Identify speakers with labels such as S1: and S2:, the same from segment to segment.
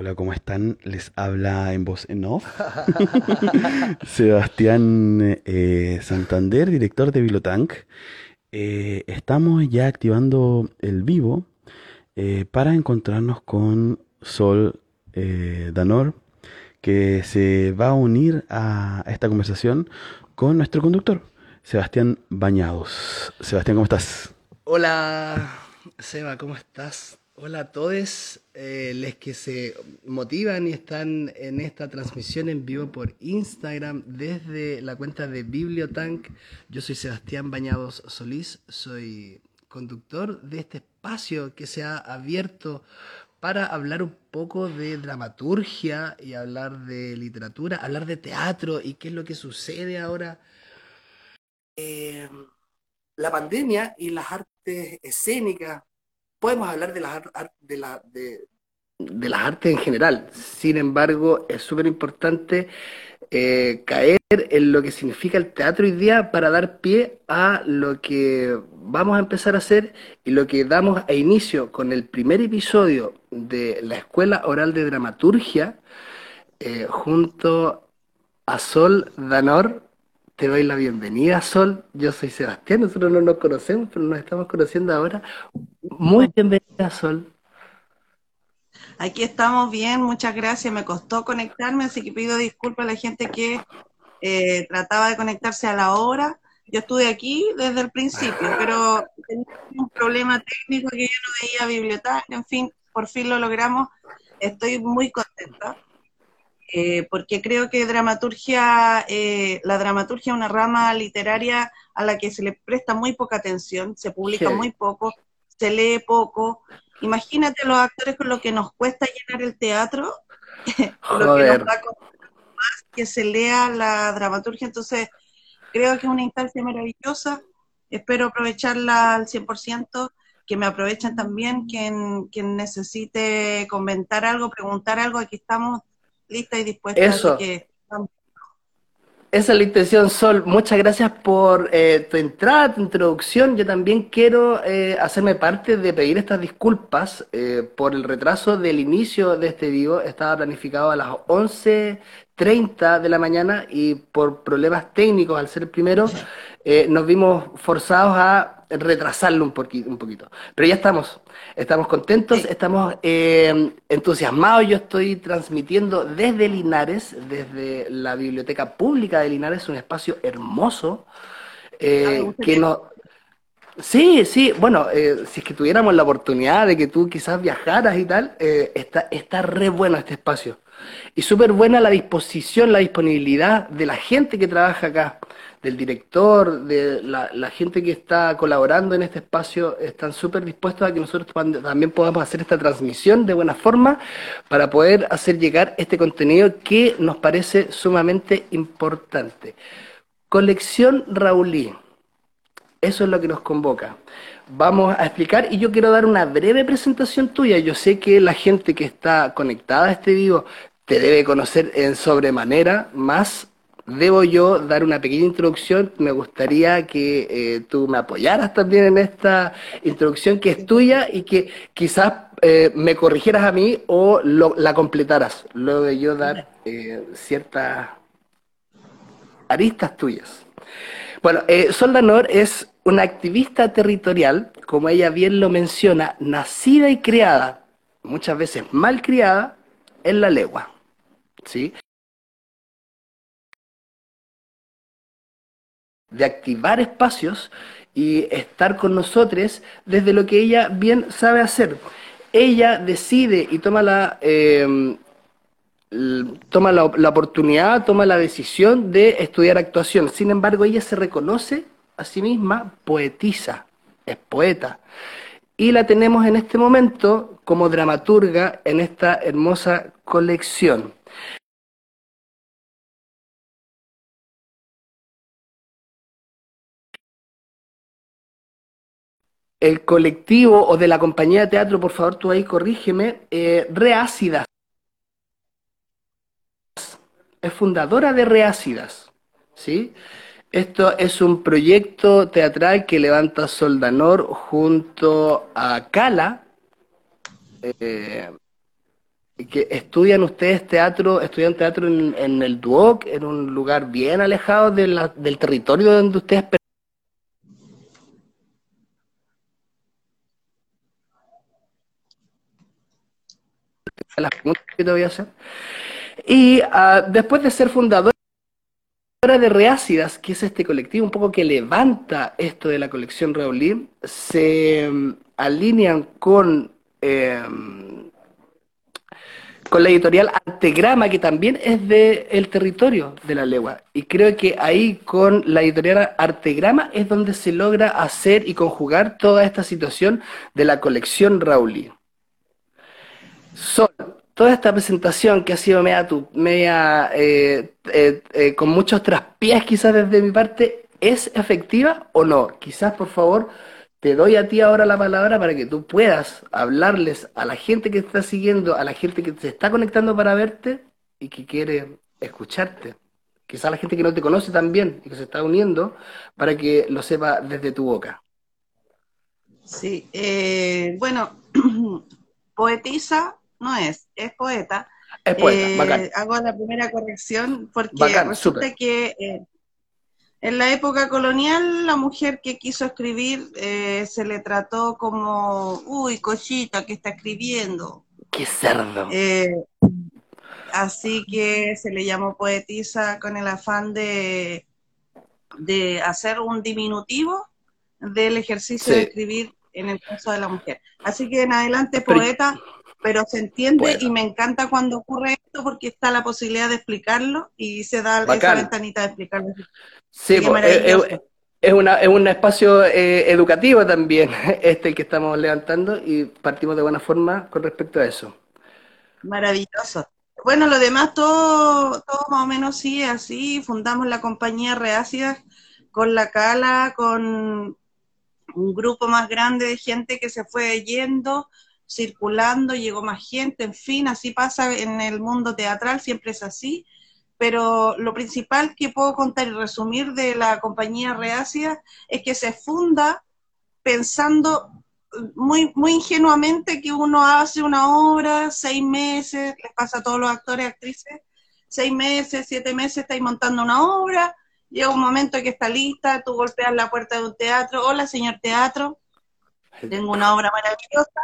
S1: Hola, ¿cómo están? Les habla en voz en off Sebastián eh, Santander, director de Bilotank. Eh, estamos ya activando el vivo eh, para encontrarnos con Sol Danor, que se va a unir a esta conversación con nuestro conductor, Sebastián Bañados. Sebastián, ¿cómo estás?
S2: Hola, Seba, ¿cómo estás? Hola a todos eh, los que se motivan y están en esta transmisión en vivo por Instagram desde la cuenta de Bibliotank. Yo soy Sebastián Bañados Solís, soy conductor de este espacio que se ha abierto para hablar un poco de dramaturgia y hablar de literatura, hablar de teatro y qué es lo que sucede ahora. Eh, la pandemia y las artes escénicas podemos hablar de las, de, la, de, las artes en general. Sin embargo, es súper importante eh, caer en lo que significa el teatro hoy día para dar pie a lo que vamos a empezar a hacer y lo que damos a inicio con el primer episodio de la Escuela Oral de Dramaturgia eh, junto a Sol Danor, te doy la bienvenida, Sol. Yo soy Sebastián, nosotros no nos conocemos, pero nos estamos conociendo ahora. Muy bienvenida, Sol.
S3: Aquí estamos bien, muchas gracias. Me costó conectarme, así que pido disculpas a la gente que eh, trataba de conectarse a la hora. Yo estuve aquí desde el principio, pero tenía un problema técnico que yo no veía biblioteca. En fin, por fin lo logramos. Estoy muy contenta. Eh, porque creo que dramaturgia, eh, la dramaturgia es una rama literaria a la que se le presta muy poca atención, se publica muy poco, se lee poco. Imagínate los actores con lo que nos cuesta llenar el teatro, lo que nos da más que se lea la dramaturgia, entonces creo que es una instancia maravillosa, espero aprovecharla al 100%, que me aprovechen también, quien, quien necesite comentar algo, preguntar algo, aquí estamos lista y dispuesta.
S2: Eso. que... Esa es la intención, Sol. Muchas gracias por eh, tu entrada, tu introducción. Yo también quiero eh, hacerme parte de pedir estas disculpas eh, por el retraso del inicio de este vivo. Estaba planificado a las 11.30 de la mañana y por problemas técnicos, al ser el primero, nos vimos forzados a retrasarlo un poquito, un poquito. Pero ya estamos, estamos contentos, estamos eh, entusiasmados. Yo estoy transmitiendo desde Linares, desde la Biblioteca Pública de Linares, un espacio hermoso eh, ah, que no... Sí, sí, bueno, eh, si es que tuviéramos la oportunidad de que tú quizás viajaras y tal, está, está re bueno este espacio. Y súper buena la disposición, la disponibilidad de la gente que trabaja acá del director, de la, gente que está colaborando en este espacio, están súper dispuestos a que nosotros también podamos hacer esta transmisión de buena forma para poder hacer llegar este contenido que nos parece sumamente importante. Colección Raulí. Eso es lo que nos convoca. Vamos a explicar y yo quiero dar una breve presentación tuya. Yo sé que la gente que está conectada a este vivo te debe conocer en sobremanera, más debo yo dar una pequeña introducción. Me gustaría que eh, tú me apoyaras también en esta introducción que es tuya y que quizás eh, me corrigieras a mí o la completaras, luego de yo dar eh, ciertas aristas tuyas. Bueno, Sol Nor es una activista territorial, como ella bien lo menciona, nacida y criada, muchas veces mal criada, en la legua. ¿sí? De activar espacios y estar con nosotros desde lo que ella bien sabe hacer. Ella decide y toma la, em, toma la, oportunidad, toma la decisión de estudiar actuación. Sin embargo, ella se reconoce a sí misma poetisa, es poeta. Y la tenemos en este momento como dramaturga en esta hermosa colección. El colectivo o de la compañía de teatro, por favor, tú ahí corrígeme, eh, Reácidas. Es fundadora de Reácidas, ¿sí? Esto es un proyecto teatral que levanta Soldanor junto a Cala, eh, que estudian ustedes teatro, estudian teatro en, el Duoc, en un lugar bien alejado del territorio donde ustedes las preguntas que te voy a hacer. Y ah, después de ser fundadora de Reácidas, que es este colectivo un poco que levanta esto de la colección Raulín, se mm, alinean con em, con la editorial Artegrama, que también es del territorio de la legua. Y creo que ahí con la editorial Artegrama es donde se logra hacer y conjugar toda esta situación de la colección Raulí. Sol, toda esta presentación que ha sido media, media eh, eh, eh, con muchos traspiés quizás desde mi parte, ¿es efectiva o no? Quizás, por favor, te doy a ti ahora la palabra para que tú puedas hablarles a la gente que está siguiendo, a la gente que se está conectando para verte y que quiere escucharte. Quizá la gente que no te conoce también y que se está uniendo para que lo sepa desde tu boca.
S3: Sí, eh, bueno, poetisa no es, es poeta.
S2: Es poeta,
S3: eh, Hago la primera corrección porque resulta que eh, en la época colonial, la mujer que quiso escribir eh, se le trató como, uy, cochita que está escribiendo.
S2: ¡Qué cerdo!
S3: Así que se le llamó poetisa con el afán de, de hacer un diminutivo del ejercicio de escribir en el caso de la mujer. Así que en adelante, poeta, pero se entiende y me encanta cuando ocurre esto porque está la posibilidad de explicarlo y se da esa ventanita de explicarlo.
S2: Sí, es, una, es un espacio eh, educativo también este que estamos levantando y partimos de buena forma con respecto a eso.
S3: Maravilloso. Bueno, lo demás todo, todo más o menos sigue así. Fundamos la compañía Reácidas con la Cala, con un grupo más grande de gente que se fue yendo, circulando, llegó más gente, en fin, así pasa en el mundo teatral, siempre es así. Pero lo principal que puedo contar y resumir de la compañía Reacia es que se funda pensando muy, muy ingenuamente que uno hace una obra, seis meses, les pasa a todos los actores y actrices, seis meses, siete meses estáis montando una obra, llega un momento que está lista, tú golpeas la puerta de un teatro, hola señor teatro, tengo una obra maravillosa,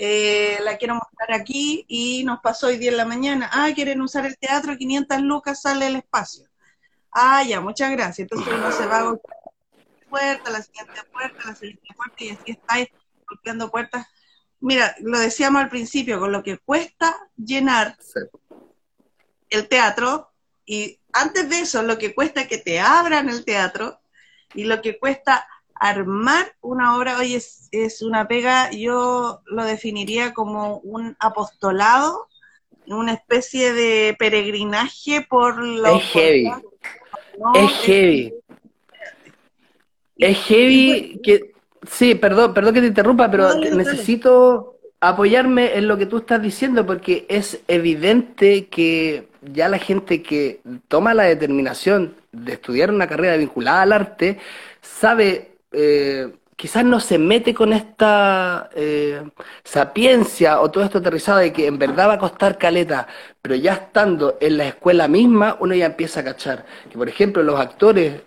S3: eh, la quiero mostrar aquí y nos pasó hoy día en la mañana, ah, quieren usar el teatro, 500 lucas sale el espacio. Ah, ya, muchas gracias. Entonces uno se va a golpear la puerta, la siguiente puerta, la siguiente puerta y así estáis golpeando puertas. Mira, lo decíamos al principio, con lo que cuesta llenar el teatro y antes de eso, lo que cuesta que te abran el teatro y lo que cuesta armar una obra hoy es, es, una pega, yo lo definiría como un apostolado, una especie de peregrinaje por
S2: la... Es heavy. es heavy. Es heavy que... Sí, perdón, perdón que te interrumpa, pero necesito apoyarme en lo que tú estás diciendo porque es evidente que ya la gente que toma la determinación de estudiar una carrera vinculada al arte sabe eh, quizás no se mete con esta eh, sapiencia o todo esto aterrizado de que en verdad va a costar caleta, pero ya estando en la escuela misma, uno ya empieza a cachar. Que por ejemplo, los actores,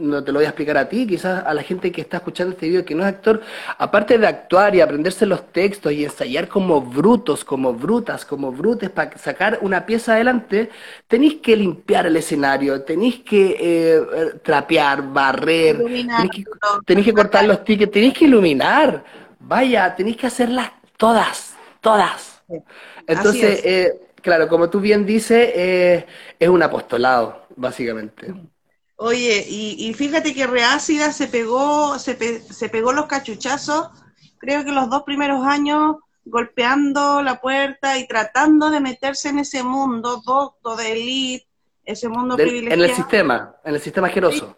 S2: no te lo voy a explicar a ti, quizás a la gente que está escuchando este video que no es actor, aparte de actuar y aprenderse los textos y ensayar como brutos, como brutas, como brutes para sacar una pieza adelante, tenéis que limpiar el escenario, tenéis que eh, trapear, barrer, tenéis que, cortar los tickets, tenéis que iluminar, vaya, tenéis que hacerlas todas, todas. Entonces, eh, claro, como tú bien dices, eh, es un apostolado, básicamente.
S3: Oye, y, fíjate que Reácida se pegó, se, se pegó los cachuchazos, creo que los dos primeros años golpeando la puerta y tratando de meterse en ese mundo docto de élite, ese mundo privilegiado.
S2: En el sistema, en el sistema asqueroso.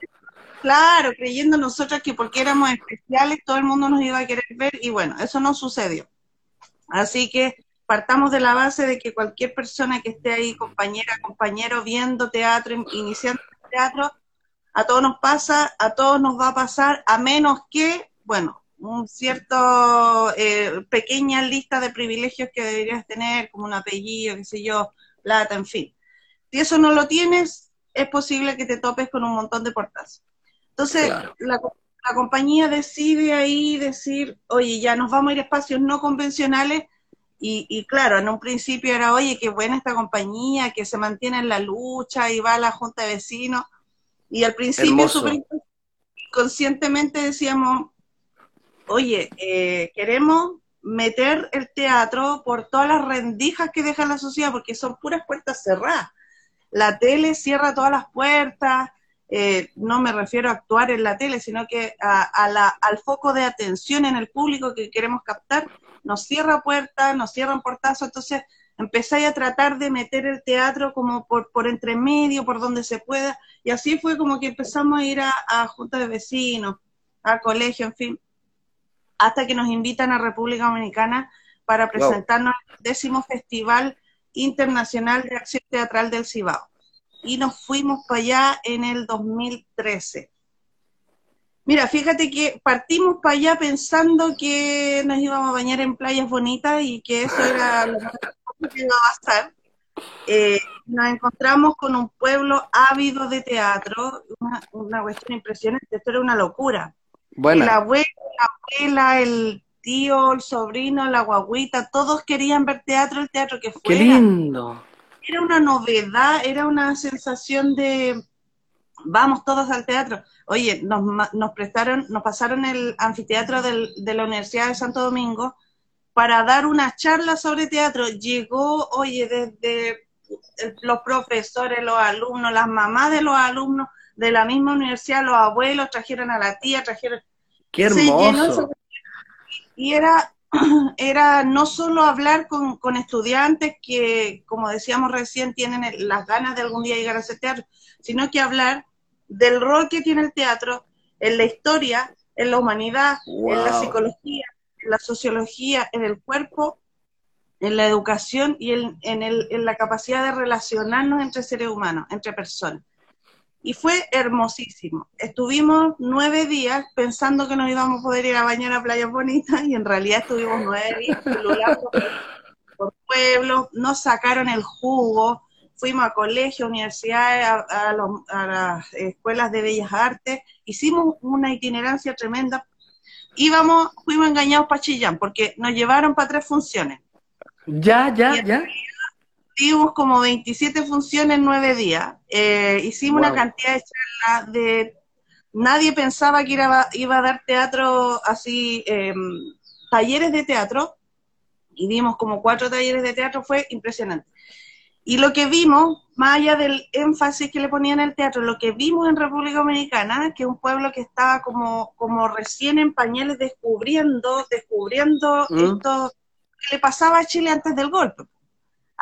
S3: claro, creyendo nosotros que porque éramos especiales todo el mundo nos iba a querer ver y bueno, eso no sucedió. Así que partamos de la base de que cualquier persona que esté ahí, compañera, compañero, viendo teatro, iniciando teatro, a todos nos pasa, a todos nos va a pasar, a menos que, bueno, un cierto eh, pequeña lista de privilegios que deberías tener, como un apellido, qué sé yo, plata, en fin. Si eso no lo tienes, es posible que te topes con un montón de portazos. Entonces, la, la compañía decide ahí decir, oye, ya nos vamos a ir a espacios no convencionales y, claro, en un principio era, oye, qué buena esta compañía, que se mantiene en la lucha y va a la junta de vecinos. Y al principio, conscientemente decíamos, oye, eh, queremos meter el teatro por todas las rendijas que deja la sociedad, porque son puras puertas cerradas. La tele cierra todas las puertas, eh, no me refiero a actuar en la tele, sino que al foco de atención en el público que queremos captar, nos cierra puertas, nos cierran portazos, entonces empezáis a tratar de meter el teatro como por, por entre medio, por donde se pueda, y así fue como que empezamos a ir a, a juntas de vecinos, a colegio, en fin, hasta que nos invitan a República Dominicana para presentarnos al décimo Festival Internacional de Acción Teatral del Cibao. Y nos fuimos para allá en el 2013. Mira, fíjate que partimos para allá pensando que nos íbamos a bañar en playas bonitas y que eso era lo que iba a pasar. Eh, nos encontramos con un pueblo ávido de teatro, una, cuestión impresionante, esto era una locura. Bueno. La abuela, la abuela, el tío, el sobrino, la guaguita, todos querían ver teatro, el teatro que fuera.
S2: ¡Qué lindo!
S3: era una novedad, era una sensación de vamos todos al teatro. Oye, nos, nos prestaron, nos pasaron el anfiteatro de la Universidad de Santo Domingo para dar una charla sobre teatro. Llegó, oye, desde los profesores, los alumnos, las mamás de los alumnos de la misma universidad, los abuelos trajeron a la tía, trajeron...
S2: ¡Qué hermoso!
S3: y era era no solo hablar con, estudiantes que, como decíamos recién, tienen las ganas de algún día llegar a ese teatro, sino que hablar del rol que tiene el teatro en la historia, en la humanidad, en la psicología, la sociología, en el cuerpo, en la educación y en, en la capacidad de relacionarnos entre seres humanos, entre personas y fue hermosísimo. Estuvimos nueve días pensando que nos íbamos a poder ir a bañar a playas bonitas y en realidad estuvimos nueve días por, pueblos, nos sacaron el jugo, fuimos a colegios, universidades, a, las escuelas de bellas artes, hicimos una itinerancia tremenda. Íbamos, fuimos engañados para Chillán porque nos llevaron para tres funciones.
S2: Ya, ya, ya
S3: Tuvimos como 27 funciones en nueve días. Eh, hicimos una cantidad de charlas de... Nadie pensaba que iba, iba a dar teatro así, em, talleres de teatro, y vimos como cuatro talleres de teatro, fue impresionante. Y lo que vimos, más allá del énfasis que le ponían al teatro, lo que vimos en República Dominicana, que es un pueblo que estaba como, como recién en pañales descubriendo, descubriendo mm. esto que le pasaba a Chile antes del golpe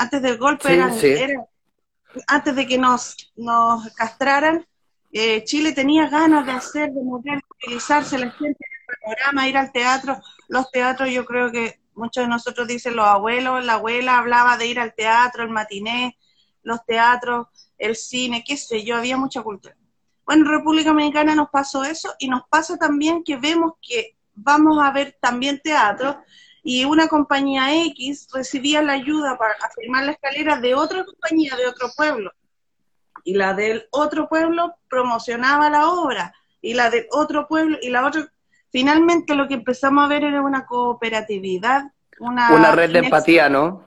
S3: antes del golpe, era, antes de que nos, nos castraran, eh, Chile tenía ganas de hacer, de mover, utilizarse la gente en el programa, ir al teatro. Los teatros, yo creo que muchos de nosotros dicen los abuelos, la abuela hablaba de ir al teatro, el matiné, los teatros, el cine, qué sé yo, había mucha cultura. Bueno, en República Dominicana nos pasó eso y nos pasa también que vemos que vamos a ver también teatro y una compañía X recibía la ayuda para firmar la escalera de otra compañía de otro pueblo. Y la del otro pueblo promocionaba la obra. Y la del otro pueblo, y la otra. Finalmente lo que empezamos a ver era una cooperatividad, una.
S2: Una red de empatía, ¿no?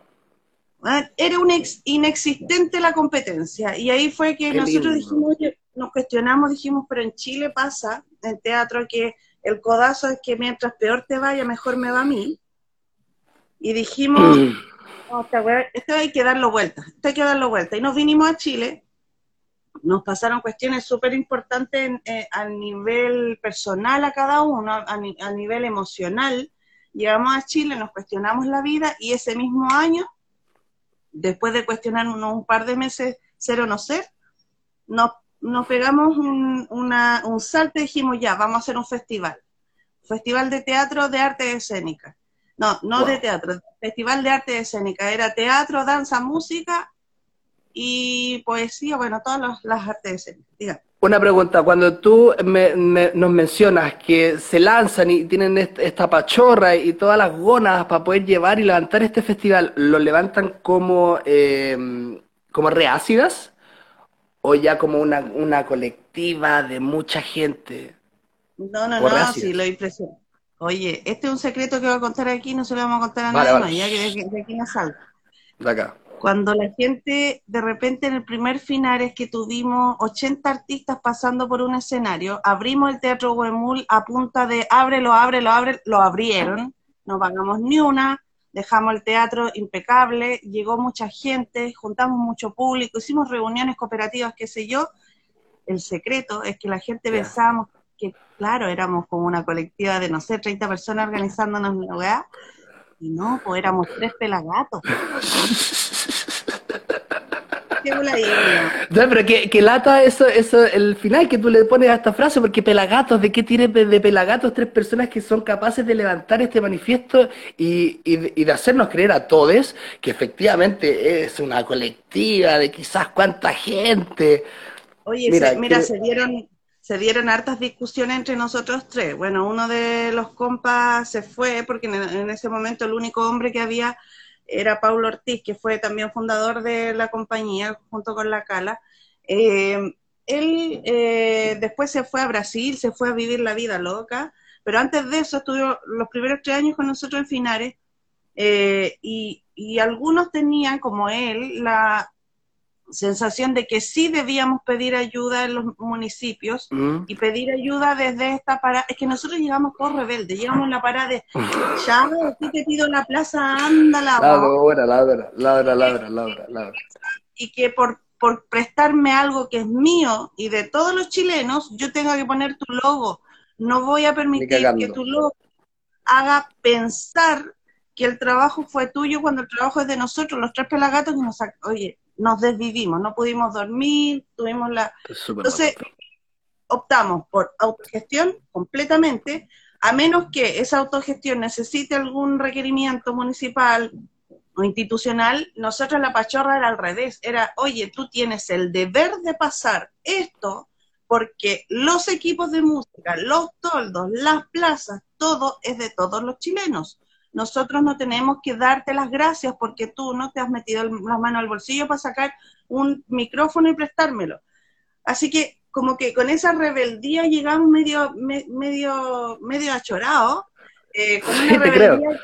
S3: Ah, era un inexistente la competencia. Y ahí fue que nosotros dijimos, nos cuestionamos, dijimos, pero en Chile pasa, en teatro, que el codazo es que mientras peor te vaya, mejor me va a mí. Y dijimos, mm. esto hay que darlo vuelta, esto hay que darlo vuelta. Y nos vinimos a Chile, nos pasaron cuestiones súper importantes eh, a nivel personal a cada uno, a, nivel emocional. Llegamos a Chile, nos cuestionamos la vida y ese mismo año, después de cuestionarnos un par de meses ser o no ser, nos, nos pegamos un, un salto y dijimos, ya, vamos a hacer un festival. Festival de Teatro de Arte Escénica. No, no de teatro, Festival de Arte Escénica. Era teatro, danza, música y poesía, bueno, todas las artes escénicas.
S2: Una pregunta, cuando tú nos mencionas que se lanzan y tienen esta pachorra y todas las gonas para poder llevar y levantar este festival, ¿lo levantan como, eh, como reácidas o ya como una, una colectiva de mucha gente?
S3: No, no, no, sí, lo impresionó. Oye, este es un secreto que voy a contar aquí, no se lo vamos a contar a nadie más, ya que de, aquí no salga.
S2: De acá.
S3: Cuando la gente, de repente en el primer final es que tuvimos 80 artistas pasando por un escenario, abrimos el Teatro Huemul a punta de ábrelo, ábrelo, ábrelo, lo abrieron, no pagamos ni una, dejamos el teatro impecable, llegó mucha gente, juntamos mucho público, hicimos reuniones cooperativas, qué sé yo. El secreto es que la gente pensábamos que, claro, éramos como una colectiva de, no sé, 30 personas organizándonos en la y no, pues éramos tres pelagatos.
S2: No, pero que, lata eso, eso, el final que tú le pones a esta frase, porque pelagatos, ¿de qué tienes de, pelagatos tres personas que son capaces de levantar este manifiesto y, y, de hacernos creer a todos que efectivamente es una colectiva de quizás cuánta gente?
S3: Oye, mira, se, dieron se dieron hartas discusiones entre nosotros tres. Bueno, uno de los compas se fue porque en ese momento el único hombre que había era Paulo Ortiz, que fue también fundador de la compañía junto con la Cala. Eh, él eh, después se fue a Brasil, se fue a vivir la vida loca, pero antes de eso estuvo los primeros tres años con nosotros en Finares eh, y, y algunos tenían, como él, la, sensación de que sí debíamos pedir ayuda en los municipios mm. y pedir ayuda desde esta parada. Es que nosotros llegamos por rebelde, llegamos en la parada de, ya, aquí te pido la plaza, anda la
S2: hora, la hora, la hora, la hora,
S3: Y que por, por prestarme algo que es mío y de todos los chilenos, yo tenga que poner tu logo. No voy a permitir que tu logo haga pensar que el trabajo fue tuyo cuando el trabajo es de nosotros, los tres pelagatos que nos... Oye, nos desvivimos, no pudimos dormir, tuvimos la... Entonces, optamos por autogestión completamente, a menos que esa autogestión necesite algún requerimiento municipal o institucional, nosotros la pachorra era al revés, era, oye, tú tienes el deber de pasar esto porque los equipos de música, los toldos, las plazas, todo es de todos los chilenos nosotros no tenemos que darte las gracias porque tú no te has metido las manos al bolsillo para sacar un micrófono y prestármelo. Así que como que con esa rebeldía llegamos medio, medio, medio achorados, eh, con una rebeldía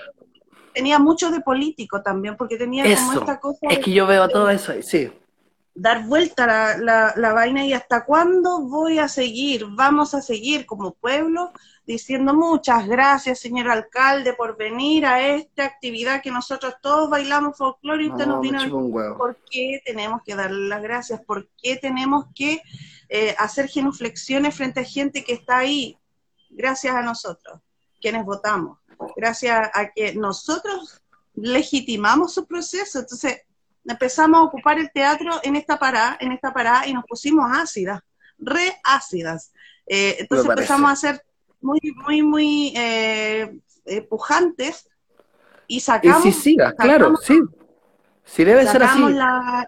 S3: tenía mucho de político también, porque tenía como esta cosa...
S2: Es que yo veo todo eso, sí
S3: dar vuelta la, la, la, vaina y hasta cuándo voy a seguir, vamos a seguir como pueblo diciendo muchas gracias, señor alcalde, por venir a esta actividad que nosotros todos bailamos folclore y usted nos vino a ¿Por qué tenemos que darle las gracias? ¿Por qué tenemos que eh, hacer genuflexiones frente a gente que está ahí? Gracias a nosotros, quienes votamos. Gracias a que nosotros legitimamos su proceso. Entonces, empezamos a ocupar el teatro en esta parada, en esta parada y nos pusimos ácidas, re ácidas. Eh, entonces empezamos a ser muy, muy, muy eh, eh, pujantes y sacamos...
S2: claro, sí. Sí debe ser así.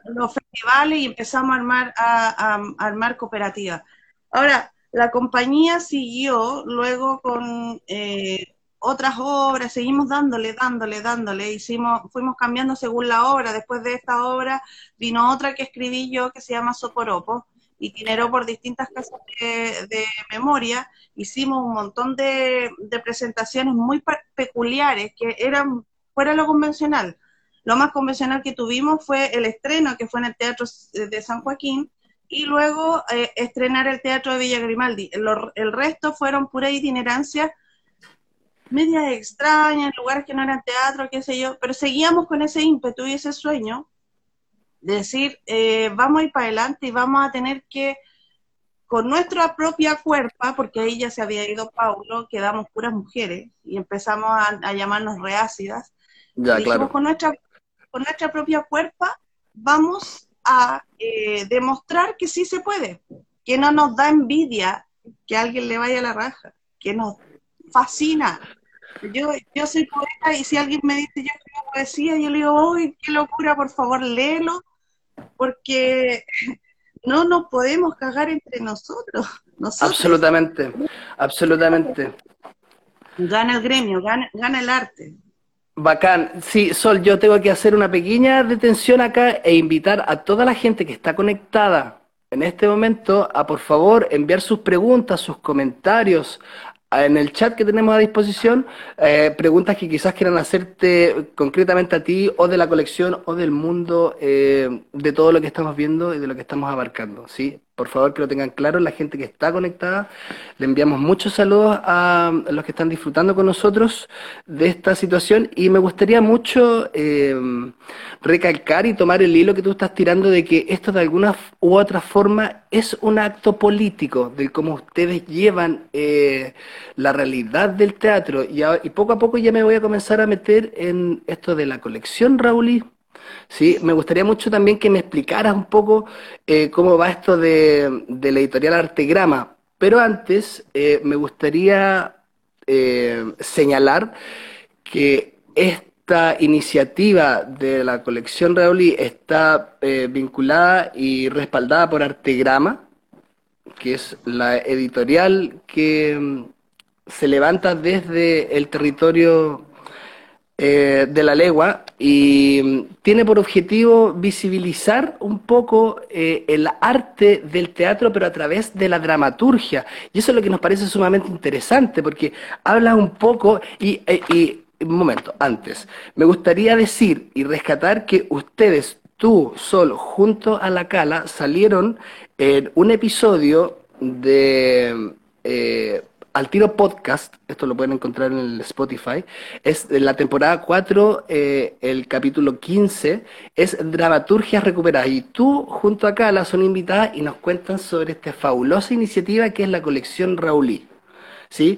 S3: los festivales y empezamos a armar, a, a armar cooperativas. Ahora, la compañía siguió luego con eh, otras obras, seguimos dándole, dándole, dándole, hicimos, fuimos cambiando según la obra, después de esta obra vino otra que escribí yo que se llama Soporopo, itineró por distintas casas de, memoria, hicimos un montón de, presentaciones muy peculiares que eran fuera lo convencional. Lo más convencional que tuvimos fue el estreno, que fue en el Teatro de San Joaquín, y luego eh, estrenar el Teatro de Villa Grimaldi. El, el resto fueron pura itinerancia medias extrañas, lugares que no eran teatro, qué sé yo, pero seguíamos con ese ímpetu y ese sueño de decir, eh, vamos a ir para adelante y vamos a tener que, con nuestra propia cuerpa, porque ahí ya se había ido Paulo, quedamos puras mujeres y empezamos a, llamarnos reácidas. Ya, claro. Con nuestra, con nuestra propia cuerpa vamos a eh, demostrar que sí se puede, que no nos da envidia que alguien le vaya a la raja, que nos fascina yo, yo soy poeta y si alguien me dice yo escribo poesía, yo le digo, uy, qué locura, por favor, léelo, porque no nos podemos cagar entre nosotros. nosotros.
S2: Absolutamente, absolutamente.
S3: Gana el gremio, gana, gana el arte.
S2: Bacán. Sí, Sol, yo tengo que hacer una pequeña detención acá e invitar a toda la gente que está conectada en este momento a por favor enviar sus preguntas, sus comentarios en el chat que tenemos a disposición, eh, preguntas que quizás quieran hacerte concretamente a ti o de la colección o del mundo eh, de todo lo que estamos viendo y de lo que estamos abarcando, ¿sí? Por favor, que lo tengan claro, la gente que está conectada, le enviamos muchos saludos a los que están disfrutando con nosotros de esta situación. Y me gustaría mucho eh, recalcar y tomar el hilo que tú estás tirando de que esto de alguna u otra forma es un acto político, de cómo ustedes llevan eh, la realidad del teatro. Y, poco a poco ya me voy a comenzar a meter en esto de la colección Raúl Sí, me gustaría mucho también que me explicaras un poco eh, cómo va esto de, la editorial Artegrama. Pero antes eh, me gustaría eh, señalar que esta iniciativa de la colección Rauli está vinculada y respaldada por Artegrama, que es la editorial que mm, se levanta desde el territorio de la legua y mm, tiene por objetivo visibilizar un poco eh, el arte del teatro, pero a través de la dramaturgia. Y eso es lo que nos parece sumamente interesante, porque habla un poco y, eh, y un momento, antes, me gustaría decir y rescatar que ustedes, tú, Sol, junto a la Cala, salieron en un episodio de al Tiro Podcast, esto lo pueden encontrar en el Spotify, es de la temporada 4, eh, el capítulo 15, es Dramaturgias Recuperadas. Y tú, junto a Cala, son invitadas y nos cuentan sobre esta fabulosa iniciativa que es la colección Raulí. ¿Sí?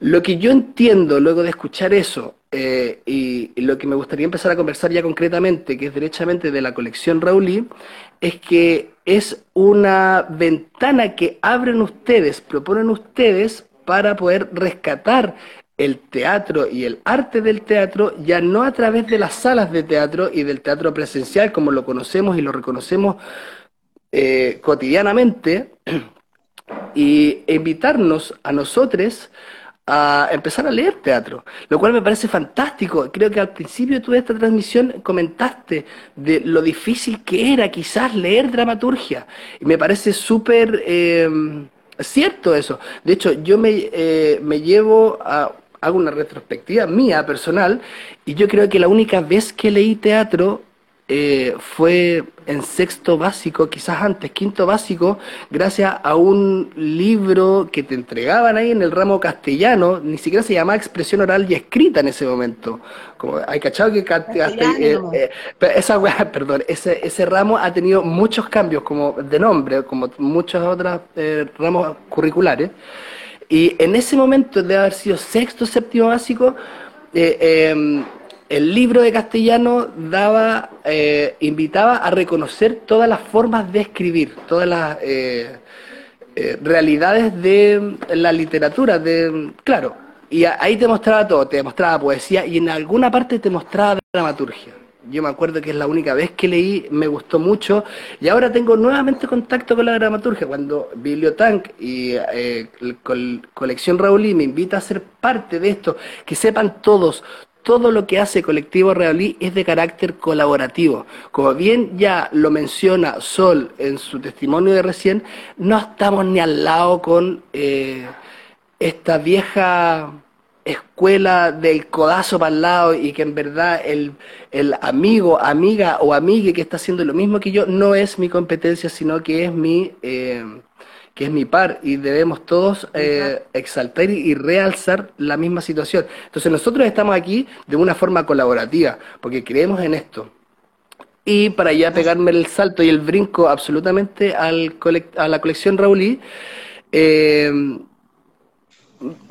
S2: Lo que yo entiendo luego de escuchar eso, eh, y, lo que me gustaría empezar a conversar ya concretamente, que es derechamente de la colección Raulí, es que es una ventana que abren ustedes, proponen ustedes para poder rescatar el teatro y el arte del teatro ya no a través de las salas de teatro y del teatro presencial como lo conocemos y lo reconocemos eh, cotidianamente y invitarnos a nosotros a empezar a leer teatro, lo cual me parece fantástico. Creo que al principio de esta transmisión comentaste de lo difícil que era quizás leer dramaturgia y me parece súper... Eh, cierto eso. De hecho, yo me, eh, me llevo a hago una retrospectiva mía personal y yo creo que la única vez que leí teatro eh, fue en sexto básico, quizás antes, quinto básico, gracias a un libro que te entregaban ahí en el ramo castellano, ni siquiera se llamaba expresión oral y escrita en ese momento. Como, hay cachado que eh, eh, esa perdón, ese, ese ramo ha tenido muchos cambios como de nombre, como muchos otros ramos curriculares. Y en ese momento de haber sido sexto, séptimo básico, em, el libro de castellano daba, eh, invitaba a reconocer todas las formas de escribir, todas las eh, eh, realidades de la literatura, de, claro, y ahí te mostraba todo, te mostraba poesía y en alguna parte te mostraba dramaturgia. Yo me acuerdo que es la única vez que leí, me gustó mucho y ahora tengo nuevamente contacto con la dramaturgia. Cuando Bibliotank y Colección Raulí me invita a ser parte de esto, que sepan todos, todo lo que hace Colectivo Realí es de carácter colaborativo. Como bien ya lo menciona Sol en su testimonio de recién, no estamos ni al lado con eh, esta vieja escuela del codazo para el lado y que en verdad el, el amigo, amiga o amigue que está haciendo lo mismo que yo no es mi competencia, sino que es mi... Eh, que es mi par, y debemos todos eh, exaltar y, realzar la misma situación. Entonces nosotros estamos aquí de una forma colaborativa, porque creemos en esto. Y para ya pegarme el salto y el brinco absolutamente al a la colección Raulí, eh,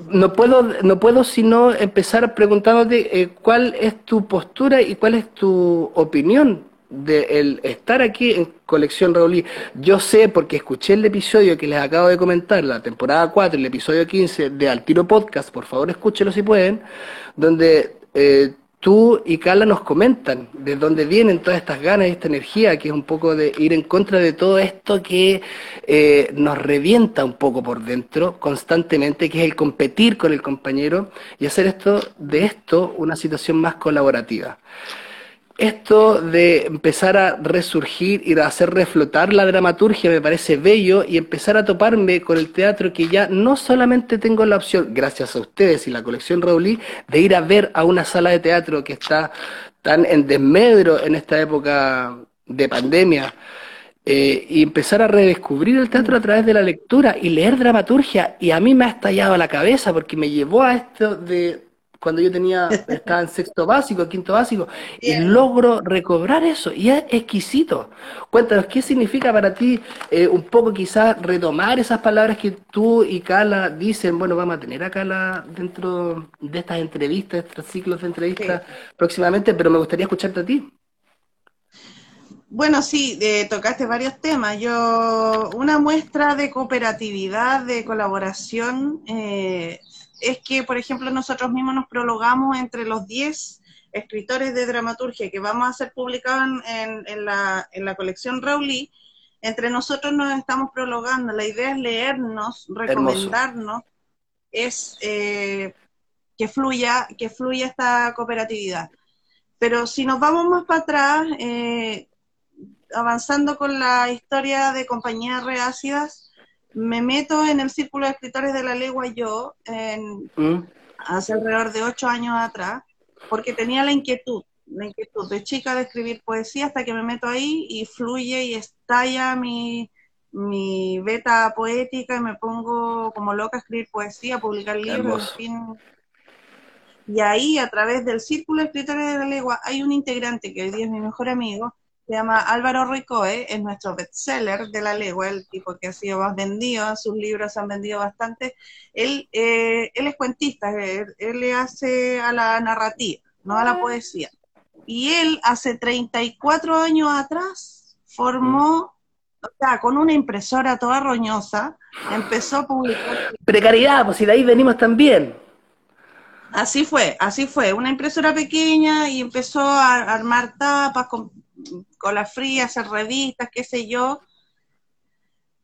S2: no puedo, no puedo sino empezar preguntándote eh, cuál es tu postura y cuál es tu opinión de el estar aquí en Colección Raulí, yo sé porque escuché el episodio que les acabo de comentar, la temporada 4, el episodio 15 de Altiro Podcast, por favor escúchelo si pueden, donde eh, tú y Carla nos comentan de dónde vienen todas estas ganas y esta energía, que es un poco de ir en contra de todo esto que eh, nos revienta un poco por dentro constantemente, que es el competir con el compañero y hacer esto de esto una situación más colaborativa esto de empezar a resurgir y hacer reflotar la dramaturgia me parece bello y empezar a toparme con el teatro que ya no solamente tengo la opción, gracias a ustedes y la colección Raulí, de ir a ver a una sala de teatro que está tan en desmedro en esta época de pandemia. Eh, y empezar a redescubrir el teatro a través de la lectura y leer dramaturgia. Y a mí me ha estallado la cabeza porque me llevó a esto de cuando yo tenía, estaba en sexto básico, quinto básico, y logro recobrar eso, y es exquisito. Cuéntanos, ¿qué significa para ti eh, un poco quizás retomar esas palabras que tú y Carla dicen? Bueno, vamos a tener a Carla dentro de estas entrevistas, estos ciclos de entrevistas próximamente, pero me gustaría escucharte a ti.
S3: Bueno, sí, tocaste varios temas. Yo, una muestra de cooperatividad, de colaboración, eh, es que, por ejemplo, nosotros mismos nos prologamos entre los 10 escritores de dramaturgia que vamos a ser publicados en, la, en la colección Rowley, entre nosotros nos estamos prologando. La idea es leernos, recomendarnos, es eh, que fluya, que fluya esta cooperatividad. Pero si nos vamos más para atrás, eh, avanzando con la historia de compañías reácidas, me meto en el círculo de escritores de la legua yo, en, mm. hace alrededor de ocho años atrás, porque tenía la inquietud, la inquietud de chica de escribir poesía hasta que me meto ahí y fluye y estalla mi, mi beta poética y me pongo como loca a escribir poesía, a publicar libros, en fin. Y ahí, a través del círculo de escritores de la legua, hay un integrante que hoy día es mi mejor amigo, se llama Álvaro Ricoe, es nuestro bestseller de la legua, el tipo que ha sido más vendido, sus libros han vendido bastante. Él, eh, él es cuentista, él, le hace a la narrativa, no a la poesía. Y él hace 34 años atrás formó, o sea, con una impresora toda roñosa, empezó a publicar.
S2: Precariedad, pues si de ahí venimos también.
S3: Así fue, así fue, una impresora pequeña y empezó a armar tapas, con, la fría, hacer revistas, qué sé yo.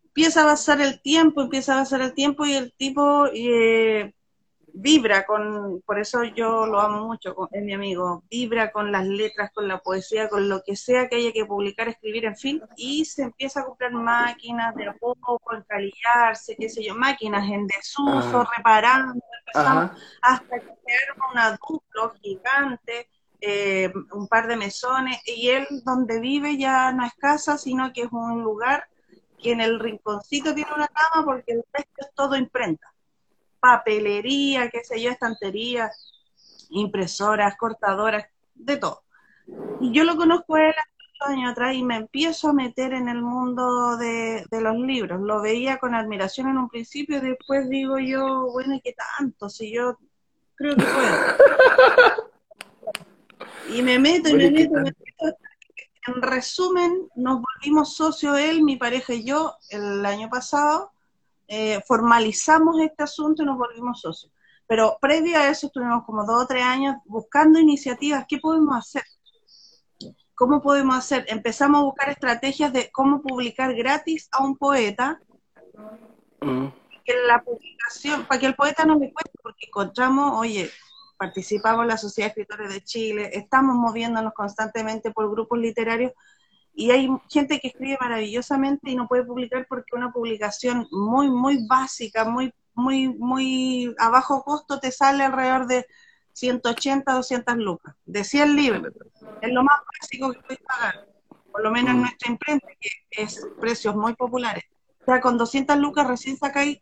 S3: Empieza a pasar el tiempo, empieza a pasar el tiempo y el tipo eh, vibra con, por eso yo lo amo mucho, es mi amigo, vibra con las letras, con la poesía, con lo que sea que haya que publicar, escribir, en fin, y se empieza a comprar máquinas de a poco, encalillarse, qué sé yo, máquinas en desuso, ah. reparando, hasta que se arma una duplo gigante, eh, un par de mesones, y él donde vive ya no es casa, sino que es un lugar que en el rinconcito tiene una cama porque el resto es todo imprenta papelería, qué sé yo, estanterías, impresoras, cortadoras, de todo. Y yo lo conozco a él hace años atrás y me empiezo a meter en el mundo de, los libros. Lo veía con admiración en un principio y después digo yo, bueno, ¿y qué tanto? Si yo creo que puedo. y me meto y me meto, me meto. En resumen, nos volvimos socios él, mi pareja y yo el año pasado eh, formalizamos este asunto y nos volvimos socios. Pero previo a eso estuvimos como dos o tres años buscando iniciativas, ¿qué podemos hacer? ¿Cómo podemos hacer? Empezamos a buscar estrategias de cómo publicar gratis a un poeta, mm. que la publicación, para que el poeta no le cueste, porque encontramos, oye, participamos en la Sociedad de Escritores de Chile, estamos moviéndonos constantemente por grupos literarios y hay gente que escribe maravillosamente y no puede publicar porque una publicación muy, muy básica, muy, muy, muy a bajo costo te sale alrededor de 180, 200 lucas, de 100 libros. Es lo más básico que puedes pagar, por lo menos en mm. nuestra imprenta, que es precios muy populares. O sea, con 200 lucas recién sacáis